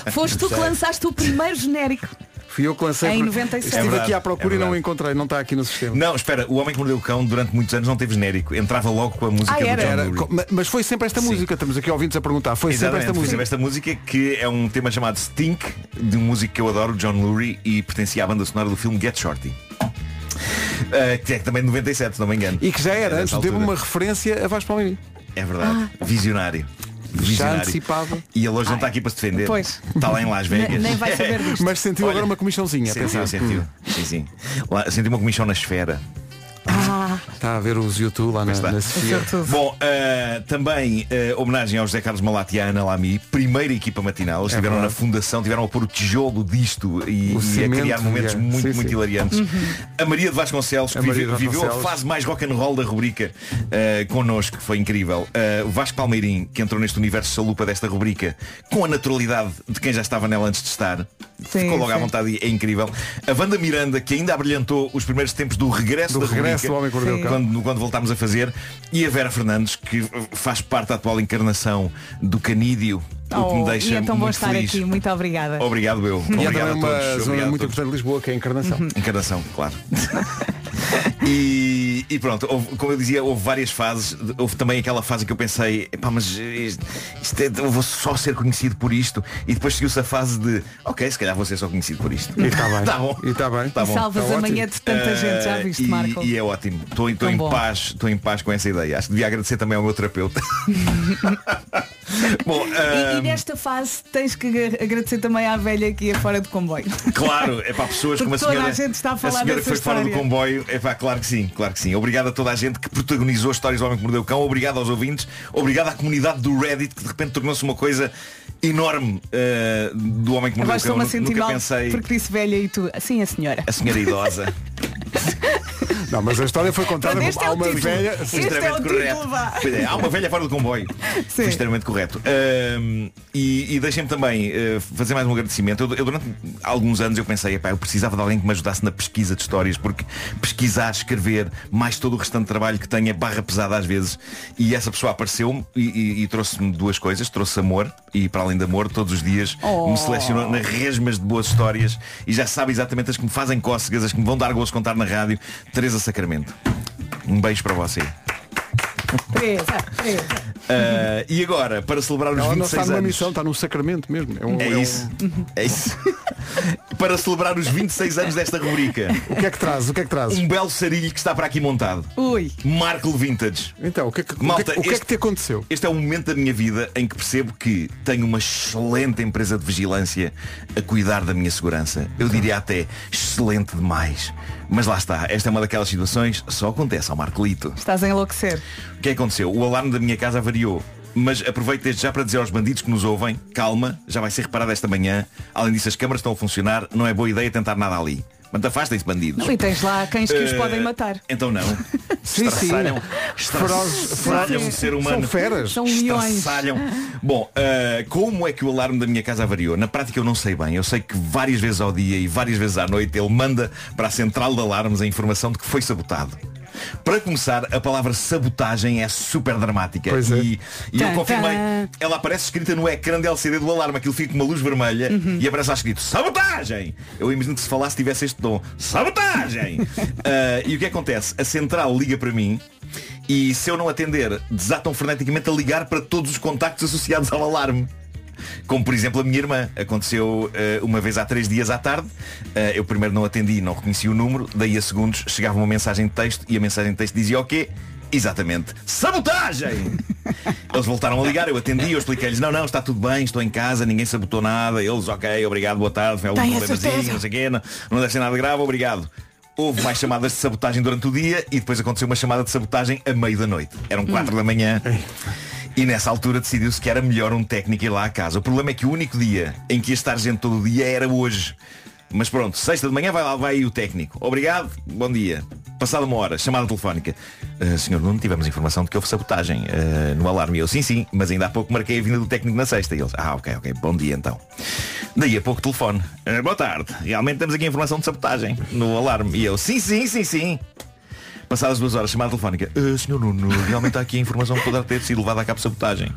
Ah, Foste tu que lançaste o primeiro genérico. Fui eu que lancei. Em por- 97. Estive É verdade, aqui à procura é e não o encontrei, não está aqui no sistema. Não, espera, o Homem que Mordeu o Cão durante muitos anos não teve genérico. Entrava logo com a música Ah, do era? John Era, Lurie. mas foi sempre esta Sim. música, estamos aqui ouvintes a perguntar, foi sempre Exatamente, esta foi música. sempre esta música que é um tema chamado Stink, de um músico que eu adoro, John Lurie, e pertencia à banda sonora do filme Get Shorty. Ah, que é também de 97, se não me engano. E que já era, É antes teve uma referência a Vasco Palmeirinho. É verdade. Visionário. Visionário. antecipava. E ele hoje não está aqui para se defender. Pois. Está lá em Las Vegas. Nem- nem vai saber disto. Mas sentiu agora uma comissãozinha. Sentiu, sentiu. Hum. Sim, sim. Lá, senti uma comissão na esfera. Ah, Está a ver os YouTube lá na, na Sofia. Bom, eh, também eh, homenagem ao José Carlos Malati e à Ana Lamy, primeira equipa matinal. Eles É estiveram na verdade. fundação, tiveram a pôr o tijolo disto e, O e a criar momentos é. muito, Sim, muito sim. hilariantes. Uhum. A Maria de Vasconcelos, que A vive- de viveu a Vasconcelos. fase mais rock and roll da rubrica eh, connosco, que foi incrível. Eh, o Vasco Palmeirim, que entrou neste universo salupa desta rubrica, com a naturalidade de quem já estava nela antes de estar. Ficou logo à sim. vontade e é incrível. A Wanda Miranda, que ainda abrilhantou os primeiros tempos do regresso Do da regresso rubrica, Homem que Mordeu o Cão. quando, quando voltámos a fazer. E a Vera Fernandes, que faz parte da atual encarnação do canídeo, o que me oh, deixa e é tão bom muito estar feliz. aqui. Muito obrigada. Obrigado eu. E é Obrigado também a uma todos. zona muito importante de Lisboa, que é a encarnação. Encarnação, claro. e, e pronto, houve- como eu dizia, houve várias fases. Houve também aquela fase que eu pensei, epá, mas isto, isto é- eu vou só ser conhecido por isto. E depois seguiu-se a fase de, ok, se calhar vou ser só conhecido por isto. E está bem. Tá bom. E está bem. Tá E bom. salvas Tá a manhã ótimo. de tanta gente, já Eh, viste, Marco? E é ótimo. Estou em bom. paz, estou em paz com essa ideia. Acho que devia agradecer também ao meu terapeuta. Bom, E, e ahm, nesta fase tens que agra- agradecer também à velha que ia fora do comboio. Claro, é para pessoas como a Porque toda senhora. a gente está a falar senhora dessa que foi fora do história. comboio. É pá, claro que sim, claro que sim. Obrigado a toda a gente que protagonizou as histórias do Homem que Mordeu o Cão. Obrigado aos ouvintes. Obrigado à comunidade do Reddit que de repente tornou-se uma coisa enorme eh, do Homem que Mordeu o Cão. Nunca pensei. porque disse velha e tu. Assim a senhora. A senhora idosa. Não, mas a história foi contada este como é há o uma título. velha. Este Foi é o extremamente título, correto. vá. Pois é, há uma velha fora do comboio. Foi extremamente correto. Ahm, e e deixem-me também eh, fazer mais um agradecimento. Eu, eu durante alguns anos eu pensei, epá, eu precisava de alguém que me ajudasse na pesquisa de histórias, porque pesquisar, escrever, mais todo o restante trabalho que tenho é barra pesada às vezes. E essa pessoa apareceu-me e, e- e trouxe-me duas coisas. Trouxe amor e para além de amor, todos os dias Oh. me selecionou na resmas de boas histórias e já sabe exatamente as que me fazem cócegas, as que me vão dar gosto de contar na rádio. Teresa Sacramento. Um beijo para você. Teresa, Teresa. Uh, e agora, para celebrar os Ela não 26 está numa anos. missão, está num sacramento mesmo. É, um, É um- isso. É isso. para celebrar os 26 anos desta rubrica. O que é que traz? O que é que traz? Um belo sarilho que está para aqui montado. Ui. Marco Vintage. Então, o que é que, Malta, o que, é que- o que é este- que te aconteceu? Este é o momento da minha vida em que percebo que tenho uma excelente empresa de vigilância a cuidar da minha segurança. Eu diria até excelente demais. Mas lá está, esta é uma daquelas situações, só acontece ao Marcolito. Estás a enlouquecer. O que é que aconteceu? O alarme da minha casa variou. Mas aproveito desde já para dizer aos bandidos que nos ouvem, calma, já vai ser reparado esta manhã. Além disso, as câmaras estão a funcionar, não é boa ideia tentar nada ali. Mas afastem-se, bandidos. Não, e tens lá cães que os Eh, podem matar. Então não. Sim, sim. Estraçalham, Ferozes- estraçalham ferozes- um ser humano. São feras. São leões. Estraçalham. Bom, uh, como é que o alarme da minha casa variou? Na prática eu não sei bem. Eu sei que várias vezes ao dia e várias vezes à noite ele manda para a central de alarmes a informação de que foi sabotado. Para começar, a palavra sabotagem é super dramática. Pois é. E, e eu confirmei, ela aparece escrita no ecrã de LCD do alarme, aquilo fica com uma luz vermelha Uhum. e aparece lá escrito sabotagem! Eu imagino que se falasse tivesse este tom, sabotagem! Ah, e o que acontece? A central liga para mim e se eu não atender, desatam freneticamente a ligar para todos os contactos associados ao alarme. Como por exemplo a minha irmã. Aconteceu eh, uma vez há três dias à tarde. Eh, eu primeiro não atendi, não reconheci o número. Daí a segundos chegava uma mensagem de texto e a mensagem de texto dizia o quê? Exatamente. Sabotagem! Eles voltaram a ligar, eu atendi, eu expliquei-lhes, não, não, está tudo bem, estou em casa, ninguém sabotou nada. Eles, ok, obrigado, boa tarde, foi algum problemazinho, não sei o quê, não, não deve ser nada grave, obrigado. Houve mais chamadas de sabotagem durante o dia e depois aconteceu uma chamada de sabotagem a meio da noite. Eram quatro da manhã. E nessa altura decidiu-se que era melhor um técnico ir lá à casa. O problema é que o único dia em que ia estar gente todo o dia era hoje. Mas pronto, sexta de manhã vai lá, vai aí o técnico. Obrigado, bom dia. Passada uma hora, chamada telefónica. "Ah, senhor Nuno, tivemos informação de que houve sabotagem ah, no alarme. E eu, sim, sim, mas ainda há pouco marquei a vinda do técnico na sexta. E eles, ah, ok, ok, bom dia então. Daí a pouco telefone. "Ah, boa tarde, realmente temos aqui informação de sabotagem no alarme. E eu, sim, sim, sim, sim. Passadas duas horas, chamada telefónica. "Ah, senhor Nuno, realmente há aqui a informação que poderá ter sido levada a cabo sabotagem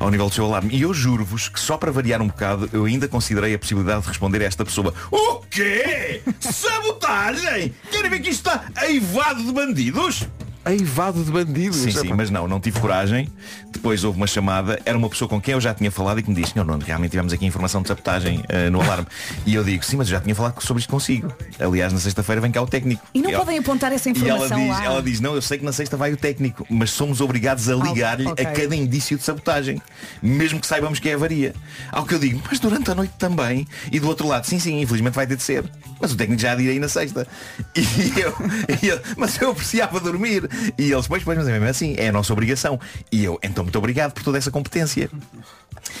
ao nível do seu alarme. E eu juro-vos que só para variar um bocado, eu ainda considerei a possibilidade de responder a esta pessoa. O quê? Sabotagem? Querem ver que isto está aivado de bandidos? Eivado de bandidos. Sim, sim, Epá. mas não, não tive coragem. Depois houve uma chamada, era uma pessoa com quem eu já tinha falado e que me disse, não, não, realmente tivemos aqui informação de sabotagem eh, no alarme. E eu digo, sim, mas eu já tinha falado sobre isto consigo. Aliás, na sexta-feira vem cá o técnico. E não ela- podem apontar essa E ela informação diz, lá. ela diz, não, eu sei que na sexta vai o técnico, mas somos obrigados a ligar-lhe ok. a cada indício de sabotagem, mesmo que saibamos que é avaria. Ao que eu digo, mas durante a noite também. E do outro lado, sim, sim, infelizmente vai ter de ser. Mas o técnico já ir aí na sexta. E eu, e eu, mas eu apreciava dormir. E eles, pois, pois, mas é mesmo assim, é a nossa obrigação. E eu, então muito obrigado por toda essa competência.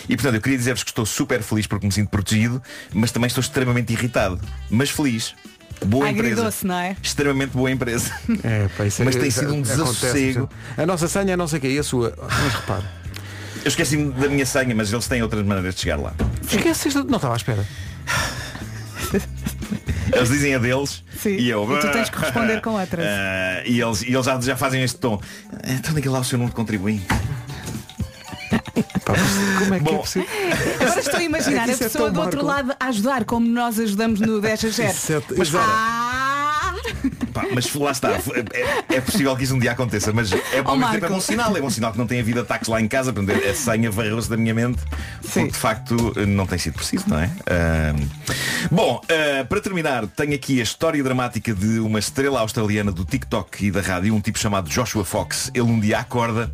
E portanto, eu queria dizer-vos que estou super feliz porque me sinto protegido, mas também estou extremamente irritado. Mas feliz. Boa empresa. Não é? Extremamente boa empresa. É, pá, isso é- Mas tem isso sido um acontece, desassossego. A nossa senha é não sei o que, e a sua. Mas repare. Eu esqueci-me da minha senha, mas eles têm outras maneiras de chegar lá. Esqueces. Não estava à espera. Eles dizem a deles Sim, e eu. e tu tens que responder com outras. Ah, e eles, e eles já, já fazem este tom. Então daquele lá o seu número de contribuinte. Como é que Bom, é possível? Agora estou a imaginar É a isso é pessoa tão do outro Marco. lado a ajudar como nós ajudamos no 10 a 0. Isso é- Mas exato. Ah! Pá, mas lá está, é, é possível que isso um dia aconteça, mas é, ao Oh, é bom sinal, é bom sinal que não tem havido ataques lá em casa, portanto a senha varreu-se da minha mente, porque de facto não tem sido preciso, não é? Ahm, bom, ah, para terminar, tenho aqui a história dramática de uma estrela australiana do TikTok e da rádio, um tipo chamado Joshua Fox. Ele um dia acorda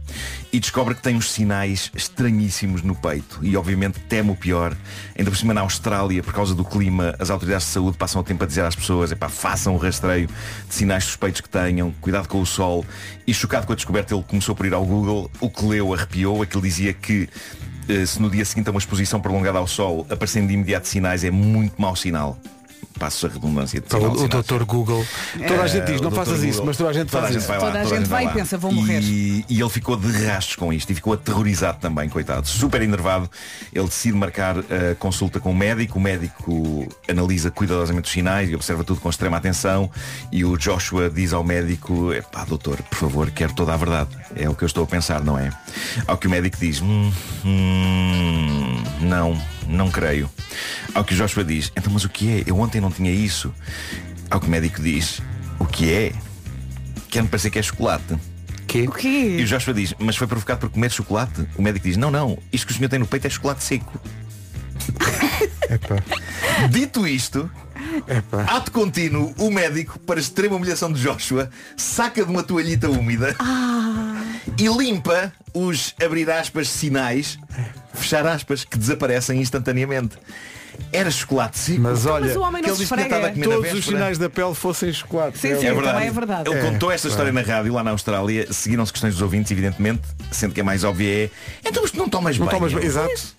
e descobre que tem uns sinais estranhíssimos no peito e obviamente teme o pior. Ainda por cima na Austrália, por causa do clima, as autoridades de saúde passam o tempo a dizer às pessoas, epá, façam o rastreio de sinais suspeitos que tenham, cuidado com o sol. E chocado com a descoberta, ele começou por ir ao Google, o que leu arrepiou, aquilo dizia que eh, se no dia seguinte a uma exposição prolongada ao sol aparecendo de imediato sinais é muito mau sinal. Passo a redundância de sinal, o, doutor Google. Toda a gente diz, não Dr. faças isso, mas toda a gente Toda faz a gente isso. vai lá, Toda a gente vai e pensa, vou morrer. E, e ele ficou de rastos com isto e ficou aterrorizado também, coitado. Super enervado. Ele decide marcar a consulta com o médico. O médico analisa cuidadosamente os sinais e observa tudo com extrema atenção. E o Joshua diz ao médico, pá, doutor, por favor, quero toda a verdade. É o que eu estou a pensar, não é? Ao que o médico diz, "Hum, hum, não, não creio. Ao que o Joshua diz, então mas o que é? Eu ontem não tinha isso. Ao que o médico diz, o que é? Quer-me parecer que é chocolate. Que? O quê? E o Joshua diz, mas foi provocado por comer chocolate? O médico diz, não, não, isto que o senhor tem no peito é chocolate seco. Dito isto, ato contínuo, o médico, para extrema humilhação de Joshua, saca de uma toalhita úmida e limpa os, abrir aspas, sinais, fechar aspas, que desaparecem instantaneamente. Era chocolate seco. Mas olha, Mas o homem que não ele se disse que a comer todos os sinais da pele fossem chocolate. Sim, sim, É verdade. também é verdade. Ele É, contou esta história claro. na rádio lá na Austrália, seguiram-se questões dos ouvintes, evidentemente, sendo que a mais óbvia é então mas tu não tomas Não banho. tomas bem, exato.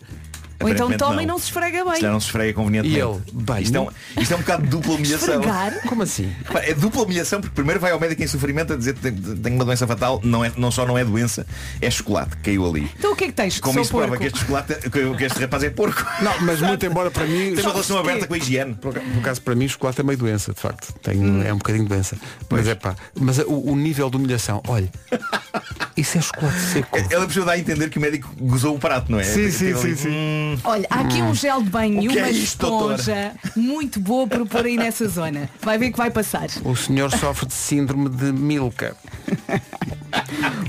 Ou então toma e não se esfrega bem. Se já não se esfrega convenientemente. E ele, banho? Isto é, um, isto é um bocado de dupla humilhação. Esfregar? Como assim? É dupla humilhação porque primeiro vai ao médico em sofrimento a dizer que tem- tenho uma doença fatal, não, é, não só não é doença, é chocolate, caiu ali. Então o que é que tens? Como Sou isso prova porco. que este chocolate, que, que este rapaz é porco. Não, mas muito embora para mim. Tem uma relação aberta com a higiene. Por por acaso para mim chocolate é meio doença, de facto. Tem, Hum. É um bocadinho de doença. Mas é pá. Mas o, o nível de humilhação, olha, isso é chocolate seco. Ela precisou dar a entender que o médico gozou o prato, não é? Sim, sim, ali, sim, sim. Hum, Olha, há aqui um gel de banho e que uma é isto, doutora? esponja muito boa para pôr aí nessa zona. Vai ver que vai passar. O senhor sofre de síndrome de Milka.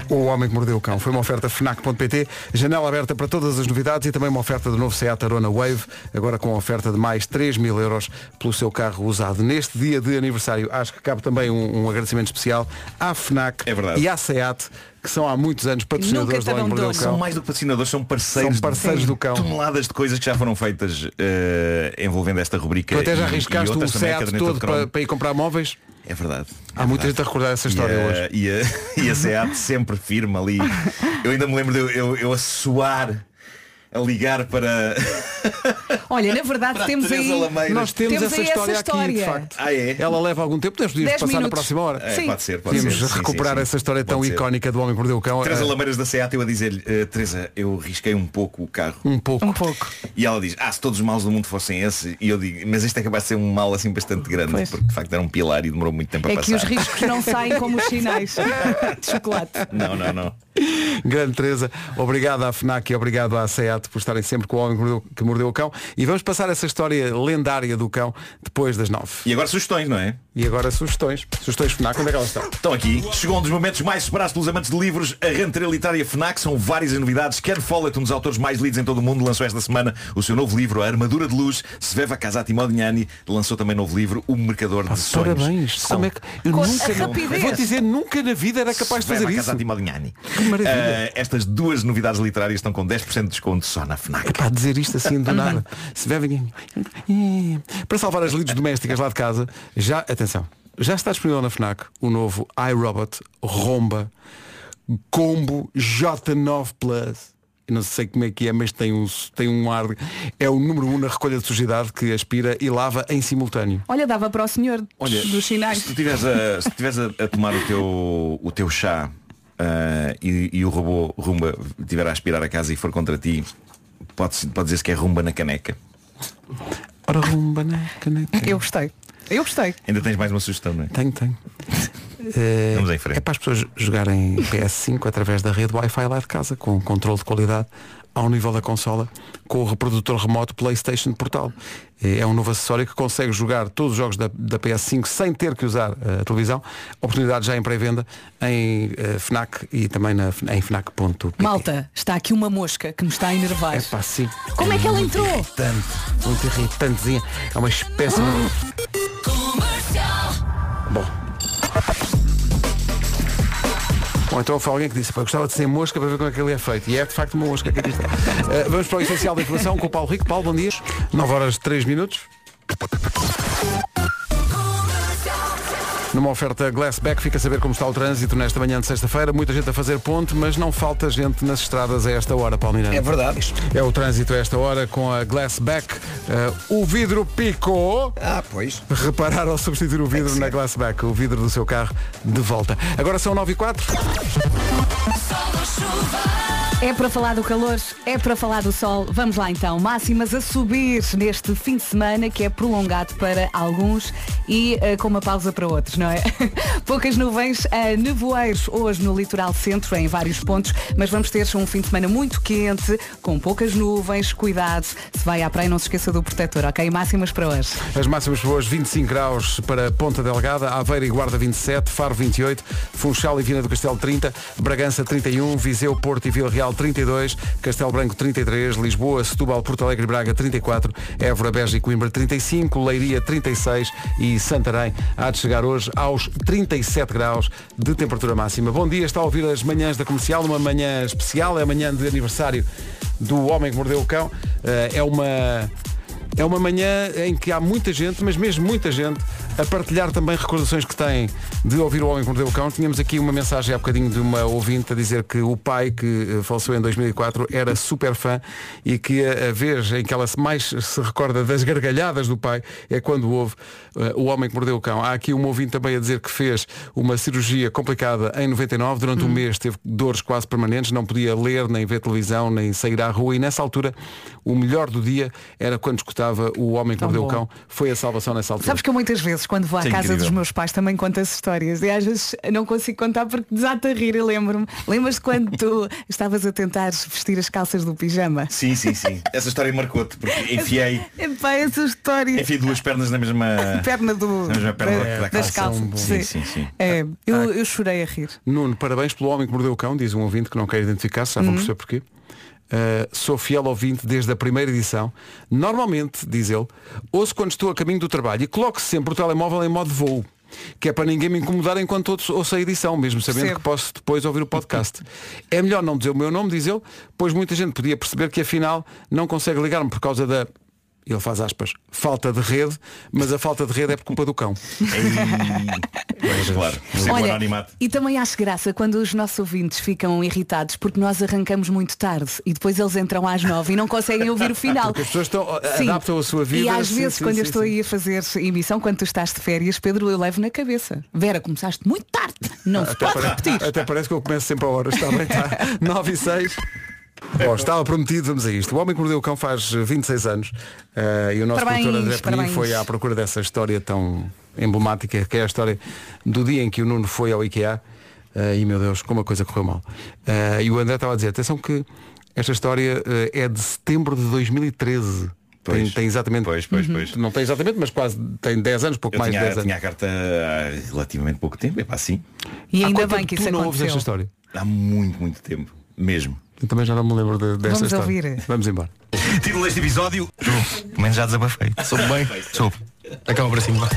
O Homem que Mordeu o Cão foi uma oferta FNAC.pt, janela aberta para todas as novidades e também uma oferta do novo Seat Arona Wave, agora com oferta de mais 3 mil euros pelo seu carro usado. Neste dia de aniversário, acho que cabe também um, um agradecimento especial à FNAC É verdade. e à SEAT, que são há muitos anos patrocinadores do Homem Mordeu o. Cão. São mais do que patrocinadores, são parceiros, São parceiros do cão. toneladas de coisas que já foram feitas eh, envolvendo esta rubrica. Tu até já arriscaste o de todo para, para ir comprar móveis? É verdade. Há muita gente a recordar essa história e a, hoje. E a, e a SEAT sempre firme ali. Eu ainda me lembro de eu, eu, eu a suar, a ligar para. Olha, na verdade a temos aí. Lameiras. Nós temos, Temos essa história essa aqui, de história. facto. Ah, é? Ela leva algum tempo, podemos passar na minutos. próxima hora. É, Sim. pode ser, pode Podíamos ser. Sim, recuperar sim, sim. essa história tão ser. icónica do Homem que Mordeu o Cão. Teresa Eh, Lameiras da SEAT, eu a dizer-lhe, eh, Teresa, eu risquei um pouco o carro. um pouco. Um pouco. E ela diz, ah, se todos os maus do mundo fossem esse, e eu digo, mas este é capaz de ser um mal assim bastante grande, Pois. porque de facto era um pilar e demorou muito tempo a É passar. que os riscos não saem como os sinais de chocolate. Não, não, não. Grande Teresa, obrigado à FNAC e obrigado à SEAT por estarem sempre com o homem que mordeu, que mordeu o cão. E vamos passar essa história lendária do cão depois das nove. E agora sugestões, não é? E agora sugestões. Sugestões FNAC, onde é que elas estão? Estão aqui. Chegou um dos momentos mais esperados pelos amantes de livros, a rentrée literária FNAC. São várias as novidades. Ken Follett, um dos autores mais lidos em todo o mundo, lançou esta semana o seu novo livro, A Armadura de Luz. Sveva Casati Modignani lançou também novo livro, O Mercador de Sonhos. Parabéns. São- Como é que eu Com nunca, rapidez. vou dizer, nunca na vida era capaz de Sveva fazer isso. Casati Modignani. Que maravilha. Eh, estas duas novidades literárias estão com 10% de desconto só na FNAC. Para dizer isto assim do nada. Se bebem. Para salvar as lides domésticas lá de casa, já, atenção, já está disponível na FNAC o novo iRobot Romba Combo J9 Plus. Eu não sei como é que é, mas tem um, tem um ar. É o número 1 um na recolha de sujidade que aspira e lava em simultâneo. Olha, dava para o senhor Olha, dos sinais. se tu estiveres a, se a, a tomar o teu, o teu chá ah, e, e o robô rumba estiver a aspirar a casa e for contra ti, pode, pode dizer-se que é rumba na caneca. Ora, rumba na caneca. Eu gostei. Eu gostei. Ainda tens mais uma sugestão, não é? Tenho, tenho. Vamos em frente. É para as pessoas jogarem PS5 através da rede Wi-Fi lá de casa, com controle de qualidade ao nível da consola, com o reprodutor remoto PlayStation Portal. Eh, É um novo acessório que consegue jogar todos os jogos da, da PS5 sem ter que usar eh, a televisão. Oportunidade já em pré-venda em eh, FNAC e também na, em FNAC.pt. Malta, está aqui uma mosca que me está a enervar. É pá, sim. Como é que ela entrou? Irritante, muito irritantezinha. É uma espécie. Bom. Ou então foi alguém que disse, "Pá, eu gostava de ser mosca para ver como é que ele é feito. E é de facto uma mosca que. Eh, vamos para o essencial da informação com o Paulo Rico. Paulo, bom dia. 9 horas 3 minutos. Numa oferta Glassback, fica a saber como está o trânsito nesta manhã de sexta-feira. Muita gente a fazer ponte, mas não falta gente nas estradas a esta hora, Paulo Miranda. É verdade. É o trânsito a esta hora com a Glassback. Eh, o vidro picou. Ah, pois. Reparar ao substituir o vidro na Glassback, o vidro do seu carro de volta. Agora são 9 e 4. É para falar do calor, é para falar do sol. Vamos lá então. Máximas a subir neste fim de semana que é prolongado para alguns e eh, com uma pausa para outros, não é? Poucas nuvens, uh, nevoeiros hoje no litoral centro, em vários pontos, mas vamos ter um fim de semana muito quente, com poucas nuvens. Cuidado, se vai à praia não se esqueça do protetor, ok? Máximas para hoje. As máximas para hoje, 25 graus para Ponta Delgada, Aveira e Guarda 27, Faro 28, Funchal e Viana do Castelo 30, Bragança 31, Viseu, Porto e Vila Real 32, Castelo Branco 33, Lisboa, Setúbal, Porto Alegre e Braga 34, Évora, Beja e Coimbra 35, Leiria 36 e Santarém há de chegar hoje aos 37 graus de temperatura máxima. Bom dia, está a ouvir as manhãs da comercial, uma manhã especial, é a manhã de aniversário do Homem que Mordeu o Cão. Eh, É uma é uma manhã em que há muita gente, mas mesmo muita gente, a partilhar também recordações que têm de ouvir o Homem que Mordeu o Cão. Tínhamos aqui uma mensagem há bocadinho de uma ouvinte a dizer que o pai, que eh, faleceu em 2004, era super fã e que a, a vez em que ela mais se recorda das gargalhadas do pai é quando ouve o Homem que Mordeu o Cão. Há aqui uma ouvinte também a dizer que fez uma cirurgia complicada em 99, durante um mês teve dores quase permanentes, não podia ler, nem ver televisão, nem sair à rua e nessa altura o melhor do dia era quando escutava o Homem que Tão Mordeu o bom. Cão. Foi a salvação nessa altura. Sabes que eu muitas vezes, quando vou à é casa incrível. dos meus pais, também conto as histórias. E às vezes não consigo contar porque desata a rir. Eu lembro-me. Lembras-te quando tu estavas a tentar vestir as calças do pijama? Sim, sim, sim. Essa história marcou-te, porque enfiei, Epá, essa história. enfiei duas pernas na mesma Perna do, mesma perna da- da, da das calça. calças. Sim, sim, sim. É, eu, eu chorei a rir. Nuno, parabéns pelo Homem que Mordeu o Cão, diz um ouvinte que não quer identificar-se, já vão Uhum. perceber porquê. Uh, sou fiel ouvinte desde a primeira edição. Normalmente, diz ele, ouço quando estou a caminho do trabalho e coloco sempre o telemóvel em modo voo. Que é para ninguém me incomodar enquanto ouço ouço a edição, mesmo sabendo Percebo. que posso depois ouvir o podcast. É melhor não dizer o meu nome, diz ele, pois muita gente podia perceber que afinal não consegue ligar-me por causa da. Ele faz aspas, falta de rede, mas a falta de rede é por culpa do cão. Pois, claro. Olha, e também acho graça quando os nossos ouvintes ficam irritados porque nós arrancamos muito tarde e depois eles entram às nove e não conseguem ouvir o final. Porque as pessoas estão, Sim. adaptam a sua vida. E às sim, vezes, sim, quando sim, eu estou sim. aí a fazer emissão, quando tu estás de férias, Pedro, eu levo na cabeça. Vera, começaste muito tarde. Não se Até, pode pare- repetir. até parece que eu começo sempre a horas. Está bem, está. 9 e 6. Bom, estava prometido, vamos a isto. O Homem que Mordeu o Cão faz 26 anos eh, e o nosso Parabéns, produtor André Penin foi à procura dessa história tão emblemática que é a história do dia em que o Nuno foi ao IKEA Ah, e meu Deus, como a coisa correu mal. Ah, e o André estava a dizer, atenção que esta história é de setembro de 2013. Tem, Pois. tem exatamente. Pois, pois, pois. Não tem exatamente, mas quase tem 10 anos, pouco Eu mais de tinha, 10 anos. tinha a carta há relativamente pouco tempo, é para assim. E Há ainda bem que tu isso não ouves esta aconteceu. história? Há muito, muito tempo. Mesmo. Eu também já não me lembro de, desta Vamos história. ouvir. Vamos embora. Título deste episódio. Pelo menos já desabafei. Soube bem? Soube. Acaba para cima.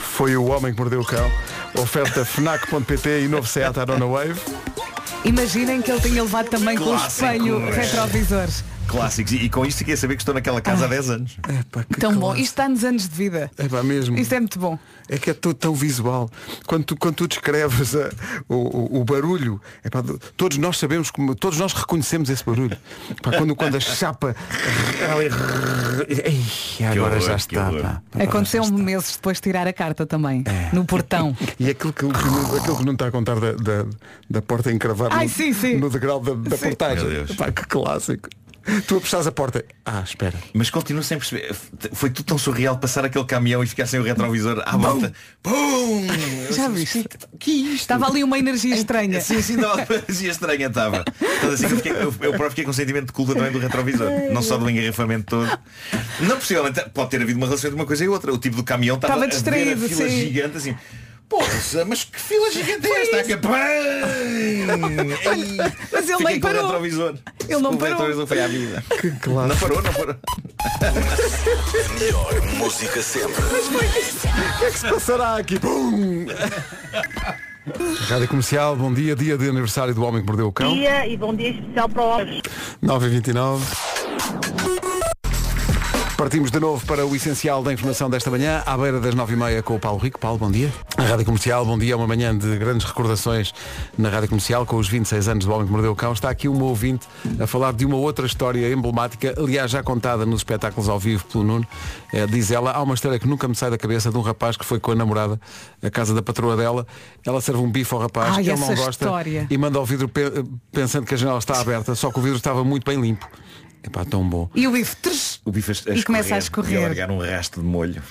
Foi o homem que mordeu o cão. Oferta FNAC.pt e novo Seat Arona Wave. Imaginem que ele tinha levado também com o Clássico. espelho retrovisor. Clássicos. E, e com isto fiquei a saber que estou naquela casa há 10 anos. Tão bom. Isto está nos anos de vida. É pá, mesmo. Isto é muito bom. É que é tudo tão visual. Quando tu, quando tu descreves a- o, o- o barulho, é pá, todos nós sabemos como, todos nós reconhecemos esse barulho. Pá, quando, quando a chapa. Ei, agora horror, já está. pá. Aconteceu-me meses depois de tirar a carta também. É. No portão. E aquilo que, aquilo que não está a contar da, da, da porta encravada Ai, no, sim, sim. no degrau da, da portagem. Meu Deus. Pá, que clássico. Tu apertas a porta. Ah, espera. Mas continuo sem perceber. Foi tudo tão surreal passar aquele caminhão e ficar sem o retrovisor à volta. Pum! Já viste? Que é isto? Estava ali uma energia estranha. Sim, sim, não, parecia estranha estava. Então, assim, eu, fiquei, eu, eu próprio fiquei com um sentimento de culpa também do retrovisor. Não só do engarrafamento todo. Não, possivelmente pode ter havido uma relação entre uma coisa e outra. O tipo do caminhão estava, Estava a ver distraído, a fila sim. gigante assim. Poxa, mas que fila gigante é esta? Mas ele Fiquei nem parou. retrovisor. Ele não o parou. retrovisor foi à vida. Que clássico. Não parou, não parou. Melhor música sempre. O que é que se passará aqui? Pum! Rádio Comercial, bom dia, dia de aniversário do Homem que Mordeu o Cão. dia e bom dia especial para o 9h29. Partimos de novo para o essencial da informação desta manhã, à beira das 9h30 com o Paulo Rico. Paulo, bom dia. A Rádio Comercial, bom dia. É uma manhã de grandes recordações na Rádio Comercial, com os 26 anos do Homem que Mordeu o Cão. Está aqui uma ouvinte a falar de uma outra história emblemática, aliás, já contada nos espetáculos ao vivo pelo Nuno. Eh, diz ela, há uma história que nunca me sai da cabeça de um rapaz que foi com a namorada à casa da patroa dela. Ela serve um bife ao rapaz, Ai, ele não gosta história. e manda ao vidro pe- pensando que a janela está aberta, só que o vidro estava muito bem limpo. Epá, tão bom. E o bife. trrr, O bife a, E começa a escorrer. E a largar um rastro de molho.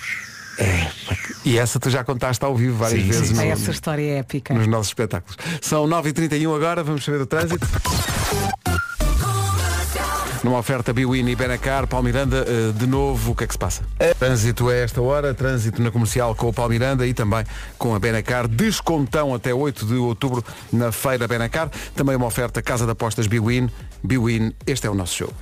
E essa tu já contaste ao vivo várias Sim, vezes sim, no- Ai, essa história é épica. nos nossos espetáculos. São 9h31 agora, vamos saber o trânsito. Numa oferta Biwin e Benacar, Paulo Miranda, eh, de novo, o que é que se passa? Trânsito é esta hora, trânsito na comercial com o Paulo Miranda e também com a Benacar. Descontão até 8 de outubro na feira Benacar. Também uma oferta Casa de Apostas Biwin. Biwin, este é o nosso show.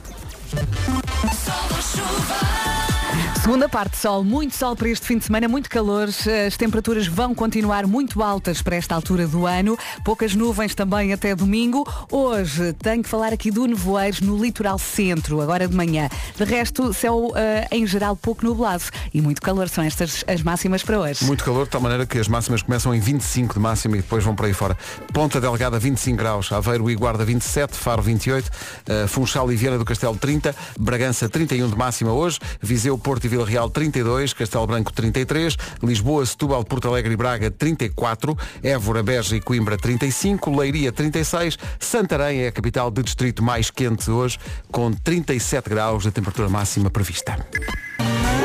Segunda parte, sol, muito sol para este fim de semana, muito calor, as temperaturas vão continuar muito altas para esta altura do ano, poucas nuvens também até domingo. Hoje tenho que falar aqui do nevoeiro no litoral centro, agora de manhã. De resto, céu eh, em geral pouco nublado e muito calor, são estas as máximas para hoje. Muito calor, de tal maneira que as máximas começam em 25 de máxima e depois vão para aí fora. Ponta Delgada 25 graus, Aveiro e Guarda 27, Faro 28, uh, Funchal e Viana do Castelo 30, Bragança 31 de máxima hoje, Viseu, Porto e Vila Real 32, Castelo Branco 33, Lisboa, Setúbal, Porto Alegre e Braga 34, Évora, Beja e Coimbra 35, Leiria 36, Santarém é a capital de distrito mais quente hoje, com 37 graus de temperatura máxima prevista.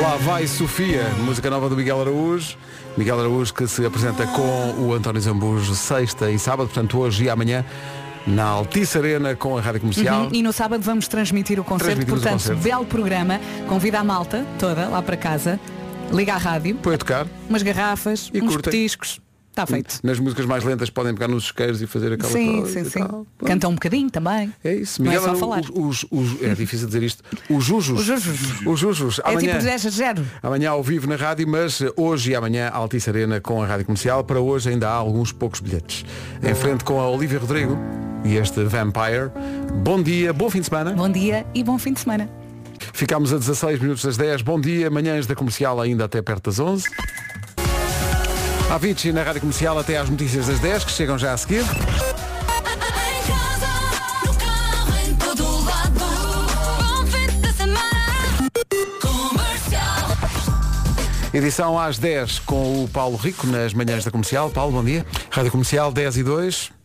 Lá vai Sofia, música nova do Miguel Araújo. Miguel Araújo que se apresenta com o António Zambujo sexta e sábado, portanto hoje e amanhã, na Altice Arena com a Rádio Comercial. Uhum, E no sábado vamos transmitir o concerto, Transmitimos o portanto, concerto. belo programa, convida a malta toda lá para casa, liga à rádio, Põe a tocar. umas garrafas, E uns curtem. petiscos, está feito. Nas músicas mais lentas podem pegar nos isqueiros e fazer aquela Sim, coisa sim, sim. tal. Canta um bocadinho também. É isso, Não é Miguel só falar. os, os- os- é difícil dizer isto. Os Jujos. Os Jujos. Os Jujos. É Amanhã, tipo 10 a 0. amanhã ao vivo na rádio, mas hoje e amanhã Altice Arena com a Rádio Comercial. Para hoje ainda há alguns poucos bilhetes. Em frente com a Olivia Rodrigo e este Vampire. Bom dia, bom fim de semana. Bom dia e bom fim de semana. Ficámos a 16 minutos das 10. Bom dia, manhãs da comercial ainda até perto das 11. A Avicii na rádio comercial até às notícias das 10, que chegam já a seguir. Edição às 10 com o Paulo Rico nas manhãs da comercial. Paulo, bom dia. Rádio Comercial 10 e 2.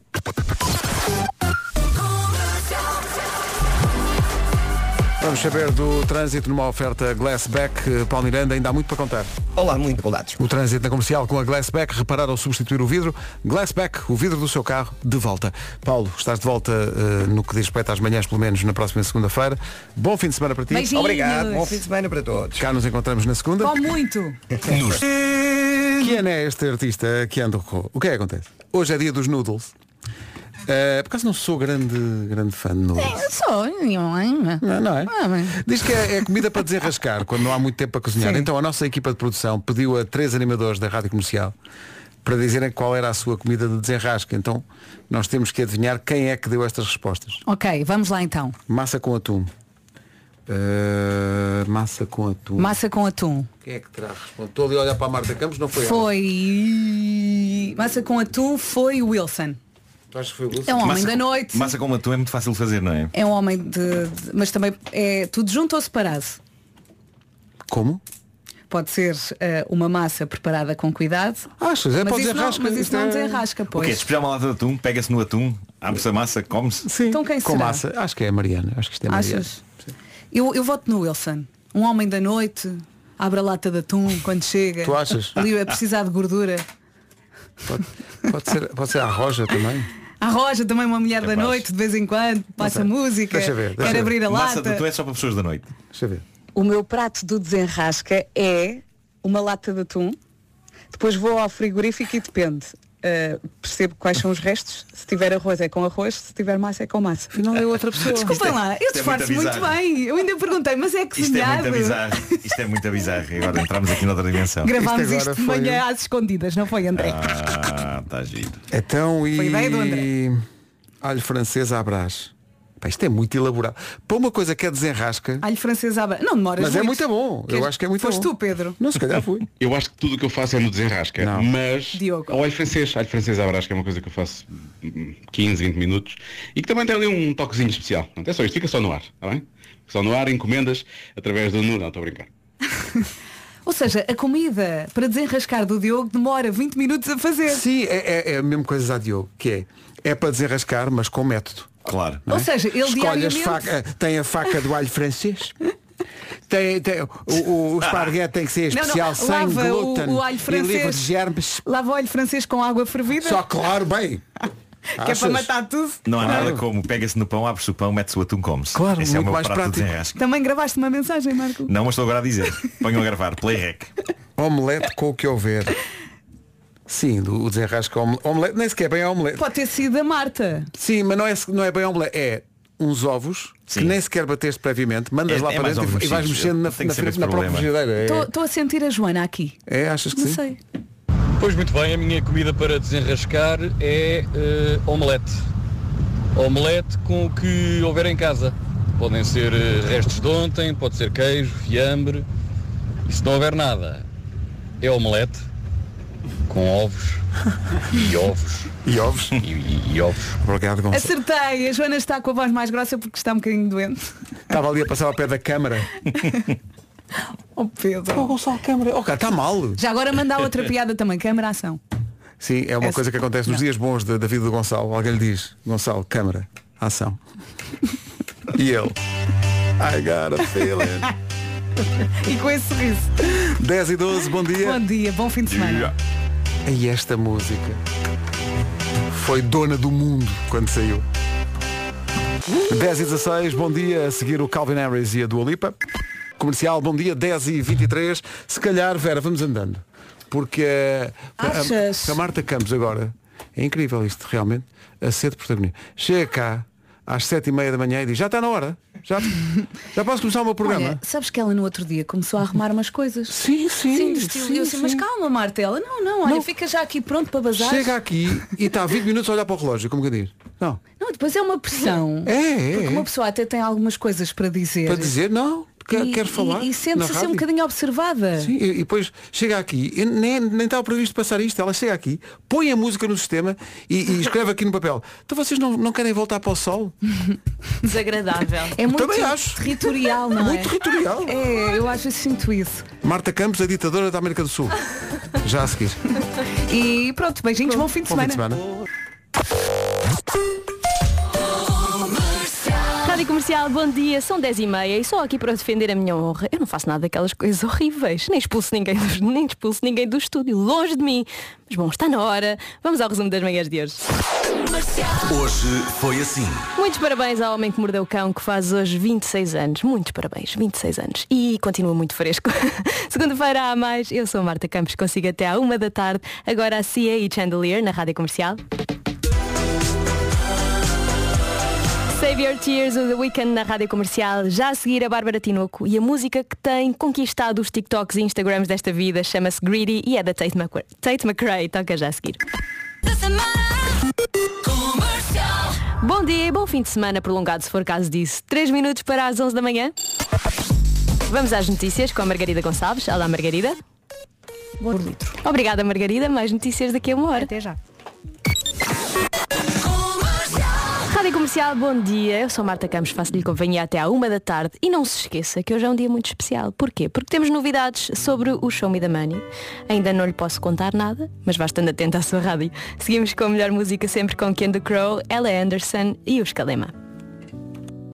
Vamos saber do trânsito numa oferta Glassback. Paulo Miranda, ainda há muito para contar. Olá, muito dificuldades. O trânsito na comercial com a Glassback, reparar ou substituir o vidro. Glassback, o vidro do seu carro, de volta. Paulo, estás de volta eh, no que diz respeito às manhãs, pelo menos na próxima segunda-feira. Bom fim de semana para ti. Beijinhos. Obrigado, bom fim de semana para todos. Cá nos encontramos na segunda. Com muito. Quem é este artista que anda O que é que acontece? Hoje é dia dos noodles. Eh, por acaso não sou grande, grande fã de noodles. Só. Não, não é? Diz que é, é comida para desenrascar quando não há muito tempo para cozinhar. Sim. Então a nossa equipa de produção pediu a três animadores da Rádio Comercial para dizerem qual era a sua comida de desenrasque. Então nós temos que adivinhar quem é que deu estas respostas. Ok, vamos lá então. Massa com atum. Eh, massa com atum. Massa com atum. Quem é que terá respondido? Estou ali a olhar para a Marta Campos, não foi ela? Foi. Massa com atum foi Wilson. Tu achas que foi o? É um homem Massa da com- noite. Massa com atum é muito fácil de fazer, não é? É um homem de, de- Mas também é tudo junto ou separado? Como? Pode ser eh, uma massa preparada com cuidado. Achas? É mas para isso não, desenrasca, mas isso não é- desenrasca, O quê? pois. Despejar uma lata de atum, pega-se no atum, abre-se a massa, come-se. Sim. Então quem com será? massa. Acho que é a Mariana. Acho que isto é a Mariana. Achas? Eu, eu voto no Wilson. Um homem da noite, abre a lata de atum quando chega. Tu achas? Ali a precisar de gordura. Pode, pode ser, pode ser a Roja também. A Roja também uma mulher da noite, de vez em quando, passa música, Deixa ver, deixa quer ver. abrir a Massa de lata. atum é só para pessoas da noite. Deixa eu ver. O meu prato do desenrasca é uma lata de atum. Depois vou ao frigorífico e depende. Uh, percebo quais são os restos. Se tiver arroz é com arroz, se tiver massa é com massa. Afinal é outra pessoa. Desculpem lá, eu é disfarço muito muito, bizarro. bem. Eu ainda perguntei, mas é Isto é cozinhado. muito bizarro. Isto é muito bizarro. Agora entramos aqui noutra dimensão. Gravámos Isto isto, de manhã um- às escondidas, não foi André? Ah, está giro. Então e. Foi ideia do André. Alho francês à brás. Pá, isto é muito elaborado. Para uma coisa que é desenrasca. Alho francês à Não demoras Mas é muito bom. Eu acho que é muito Foste bom. tu, Pedro. Não, se calhar fui. Eu acho que tudo o que eu faço é no desenrasca, Não. mas Diogo. ao alho francês, alho francês à brasca é uma coisa que eu faço hum, 15, 20 minutos e que também tem ali um toquezinho especial. Não é só isto, fica só no ar, está bem? Fica Só no ar, encomendas através do nu, não estou a brincar. Ou seja, a comida para desenrascar do Diogo demora 20 minutos a fazer. Sim, é, é, é a mesma coisa a Diogo, que é. É para desenrascar, mas com método. Claro. não é? Ou seja, ele Escolhe as diariamente- faca, tem a faca do alho francês. Tem, tem, o, o, o esparguete tem que ser Não, especial, não, sem lava o- glúten o alho e livre de francês. germes. Lava o alho francês com água fervida. Só claro, bem. que é para Achas? matar tudo. Não há Claro. nada como pega-se no pão, abre-se o pão, mete-se o atum, come-se. Claro, Esse é o muito meu mais prato de prático. Também gravaste uma mensagem, Marco. Não, mas estou agora a dizer. Ponham a gravar. Play rec. Omelete com o que houver. Sim, do, o desenrasca omel- omelete, nem sequer é bem omelete. Pode ter sido a Marta. Sim, mas não é, não é bem omelete, é uns ovos que Sim. nem sequer bateste previamente, mandas É- lá é para mais dentro e, e vais mexendo na, na, que esse na própria frigideira. Estou a sentir a Joana aqui. É, é, achas que Não sim? sei. Pois muito bem, a minha comida para desenrascar é eh, omelete. Omelete com o que houver em casa. Podem ser eh, restos de ontem, pode ser queijo, fiambre. E se não houver nada, é omelete com ovos e ovos. E ovos? E, e- e ovos. Obrigado, Gonçalo. Acertei. A Joana está com a voz mais grossa porque está um bocadinho doente. Estava ali a passar ao pé da câmara. Oh Pedro. Oh, Gonçalo Câmara. Oh, cara, está mal. Já agora mandar outra piada tambem. Câmara ação. Sim, é uma Essa- coisa que acontece nos não. dias bons da, da vida do Gonçalo. Alguém lhe diz, Gonçalo, câmara, ação. e ele. I got a feeling. E com esse sorriso. 10 e 12, bom dia. Bom dia, bom fim de semana. E esta música foi dona do mundo quando saiu. 10 e 16, bom dia. A seguir o Calvin Harris e a Dua Lipa. Comercial, bom dia, 10 e 23. Se calhar, Vera, vamos andando. Porque eh, a, a, a Marta Campos agora, é incrível isto, realmente, a ser protagonista. Chega cá às 7 e meia da manhã e diz, já está na hora. Já, já posso começar o meu programa? Olha, sabes que ela no outro dia começou a arrumar umas coisas? Sim, sim. Sim, estilo. sim, eu assim, mas sim. calma, Marta. Ela, não, não, olha, Não. fica já aqui pronto para bazar. Chega aqui e está 20 minutos a olhar para o relógio, como que diz? Não. Não, depois é uma pressão. É, é, Porque é. uma pessoa até tem algumas coisas para dizer. Para dizer, não, quer, E- quer falar. E, e sente-se assim um bocadinho observada. Sim, e, e depois chega aqui, nem, nem estava previsto passar isto, ela chega aqui, põe a música no sistema e, e escreve aqui no papel. Então vocês não, não querem voltar para o sol? Desagradável. É muito Também acho. territorial, não Muito é? territorial. É, eu acho que sinto isso. Marta Campos, a ditadora da América do Sul. Já a seguir. E pronto, beijinhos, bom fim de Bom fim semana. de semana. Rádio Comercial, bom dia, são 10 e meia e só aqui para defender a minha honra. Eu não faço nada daquelas coisas horríveis, nem expulso ninguém do, nem expulso ninguém do estúdio, longe de mim. Mas bom, está na hora. Vamos ao resumo das manhãs de hoje. Hoje foi assim. Muitos parabéns ao homem que mordeu o cão, que faz hoje 26 anos. Muitos parabéns, 26 anos. E continua muito fresco. Segunda-feira há mais. Eu sou a Marta Campos, consigo até à uma da tarde. Agora a Cia e Chandelier na Rádio Comercial. Save Your Tears, o The Weekend na Rádio Comercial. Já a seguir a Bárbara Tinoco e a música que tem conquistado os TikToks e Instagrams desta vida chama-se Greedy e é da Tate McRae. Tate McRae, toca já a seguir. Bom dia e bom fim de semana prolongado, se for caso disso. 3 minutos para as 11 da manhã. Vamos às notícias com a Margarida Gonçalves. Olá, Margarida. Por litro. Obrigada, Margarida. Mais notícias daqui a uma hora. Até já. Comercial, bom dia. Eu sou Marta Campos, faço-lhe companhia até à uma da tarde. E não se esqueça que hoje é um dia muito especial. Porquê? Porque temos novidades sobre o Show Me the Money. Ainda não lhe posso contar nada, mas vá estando atento à sua rádio. Seguimos com a melhor música sempre com Ken The Crow, Ella Anderson e os Kalema.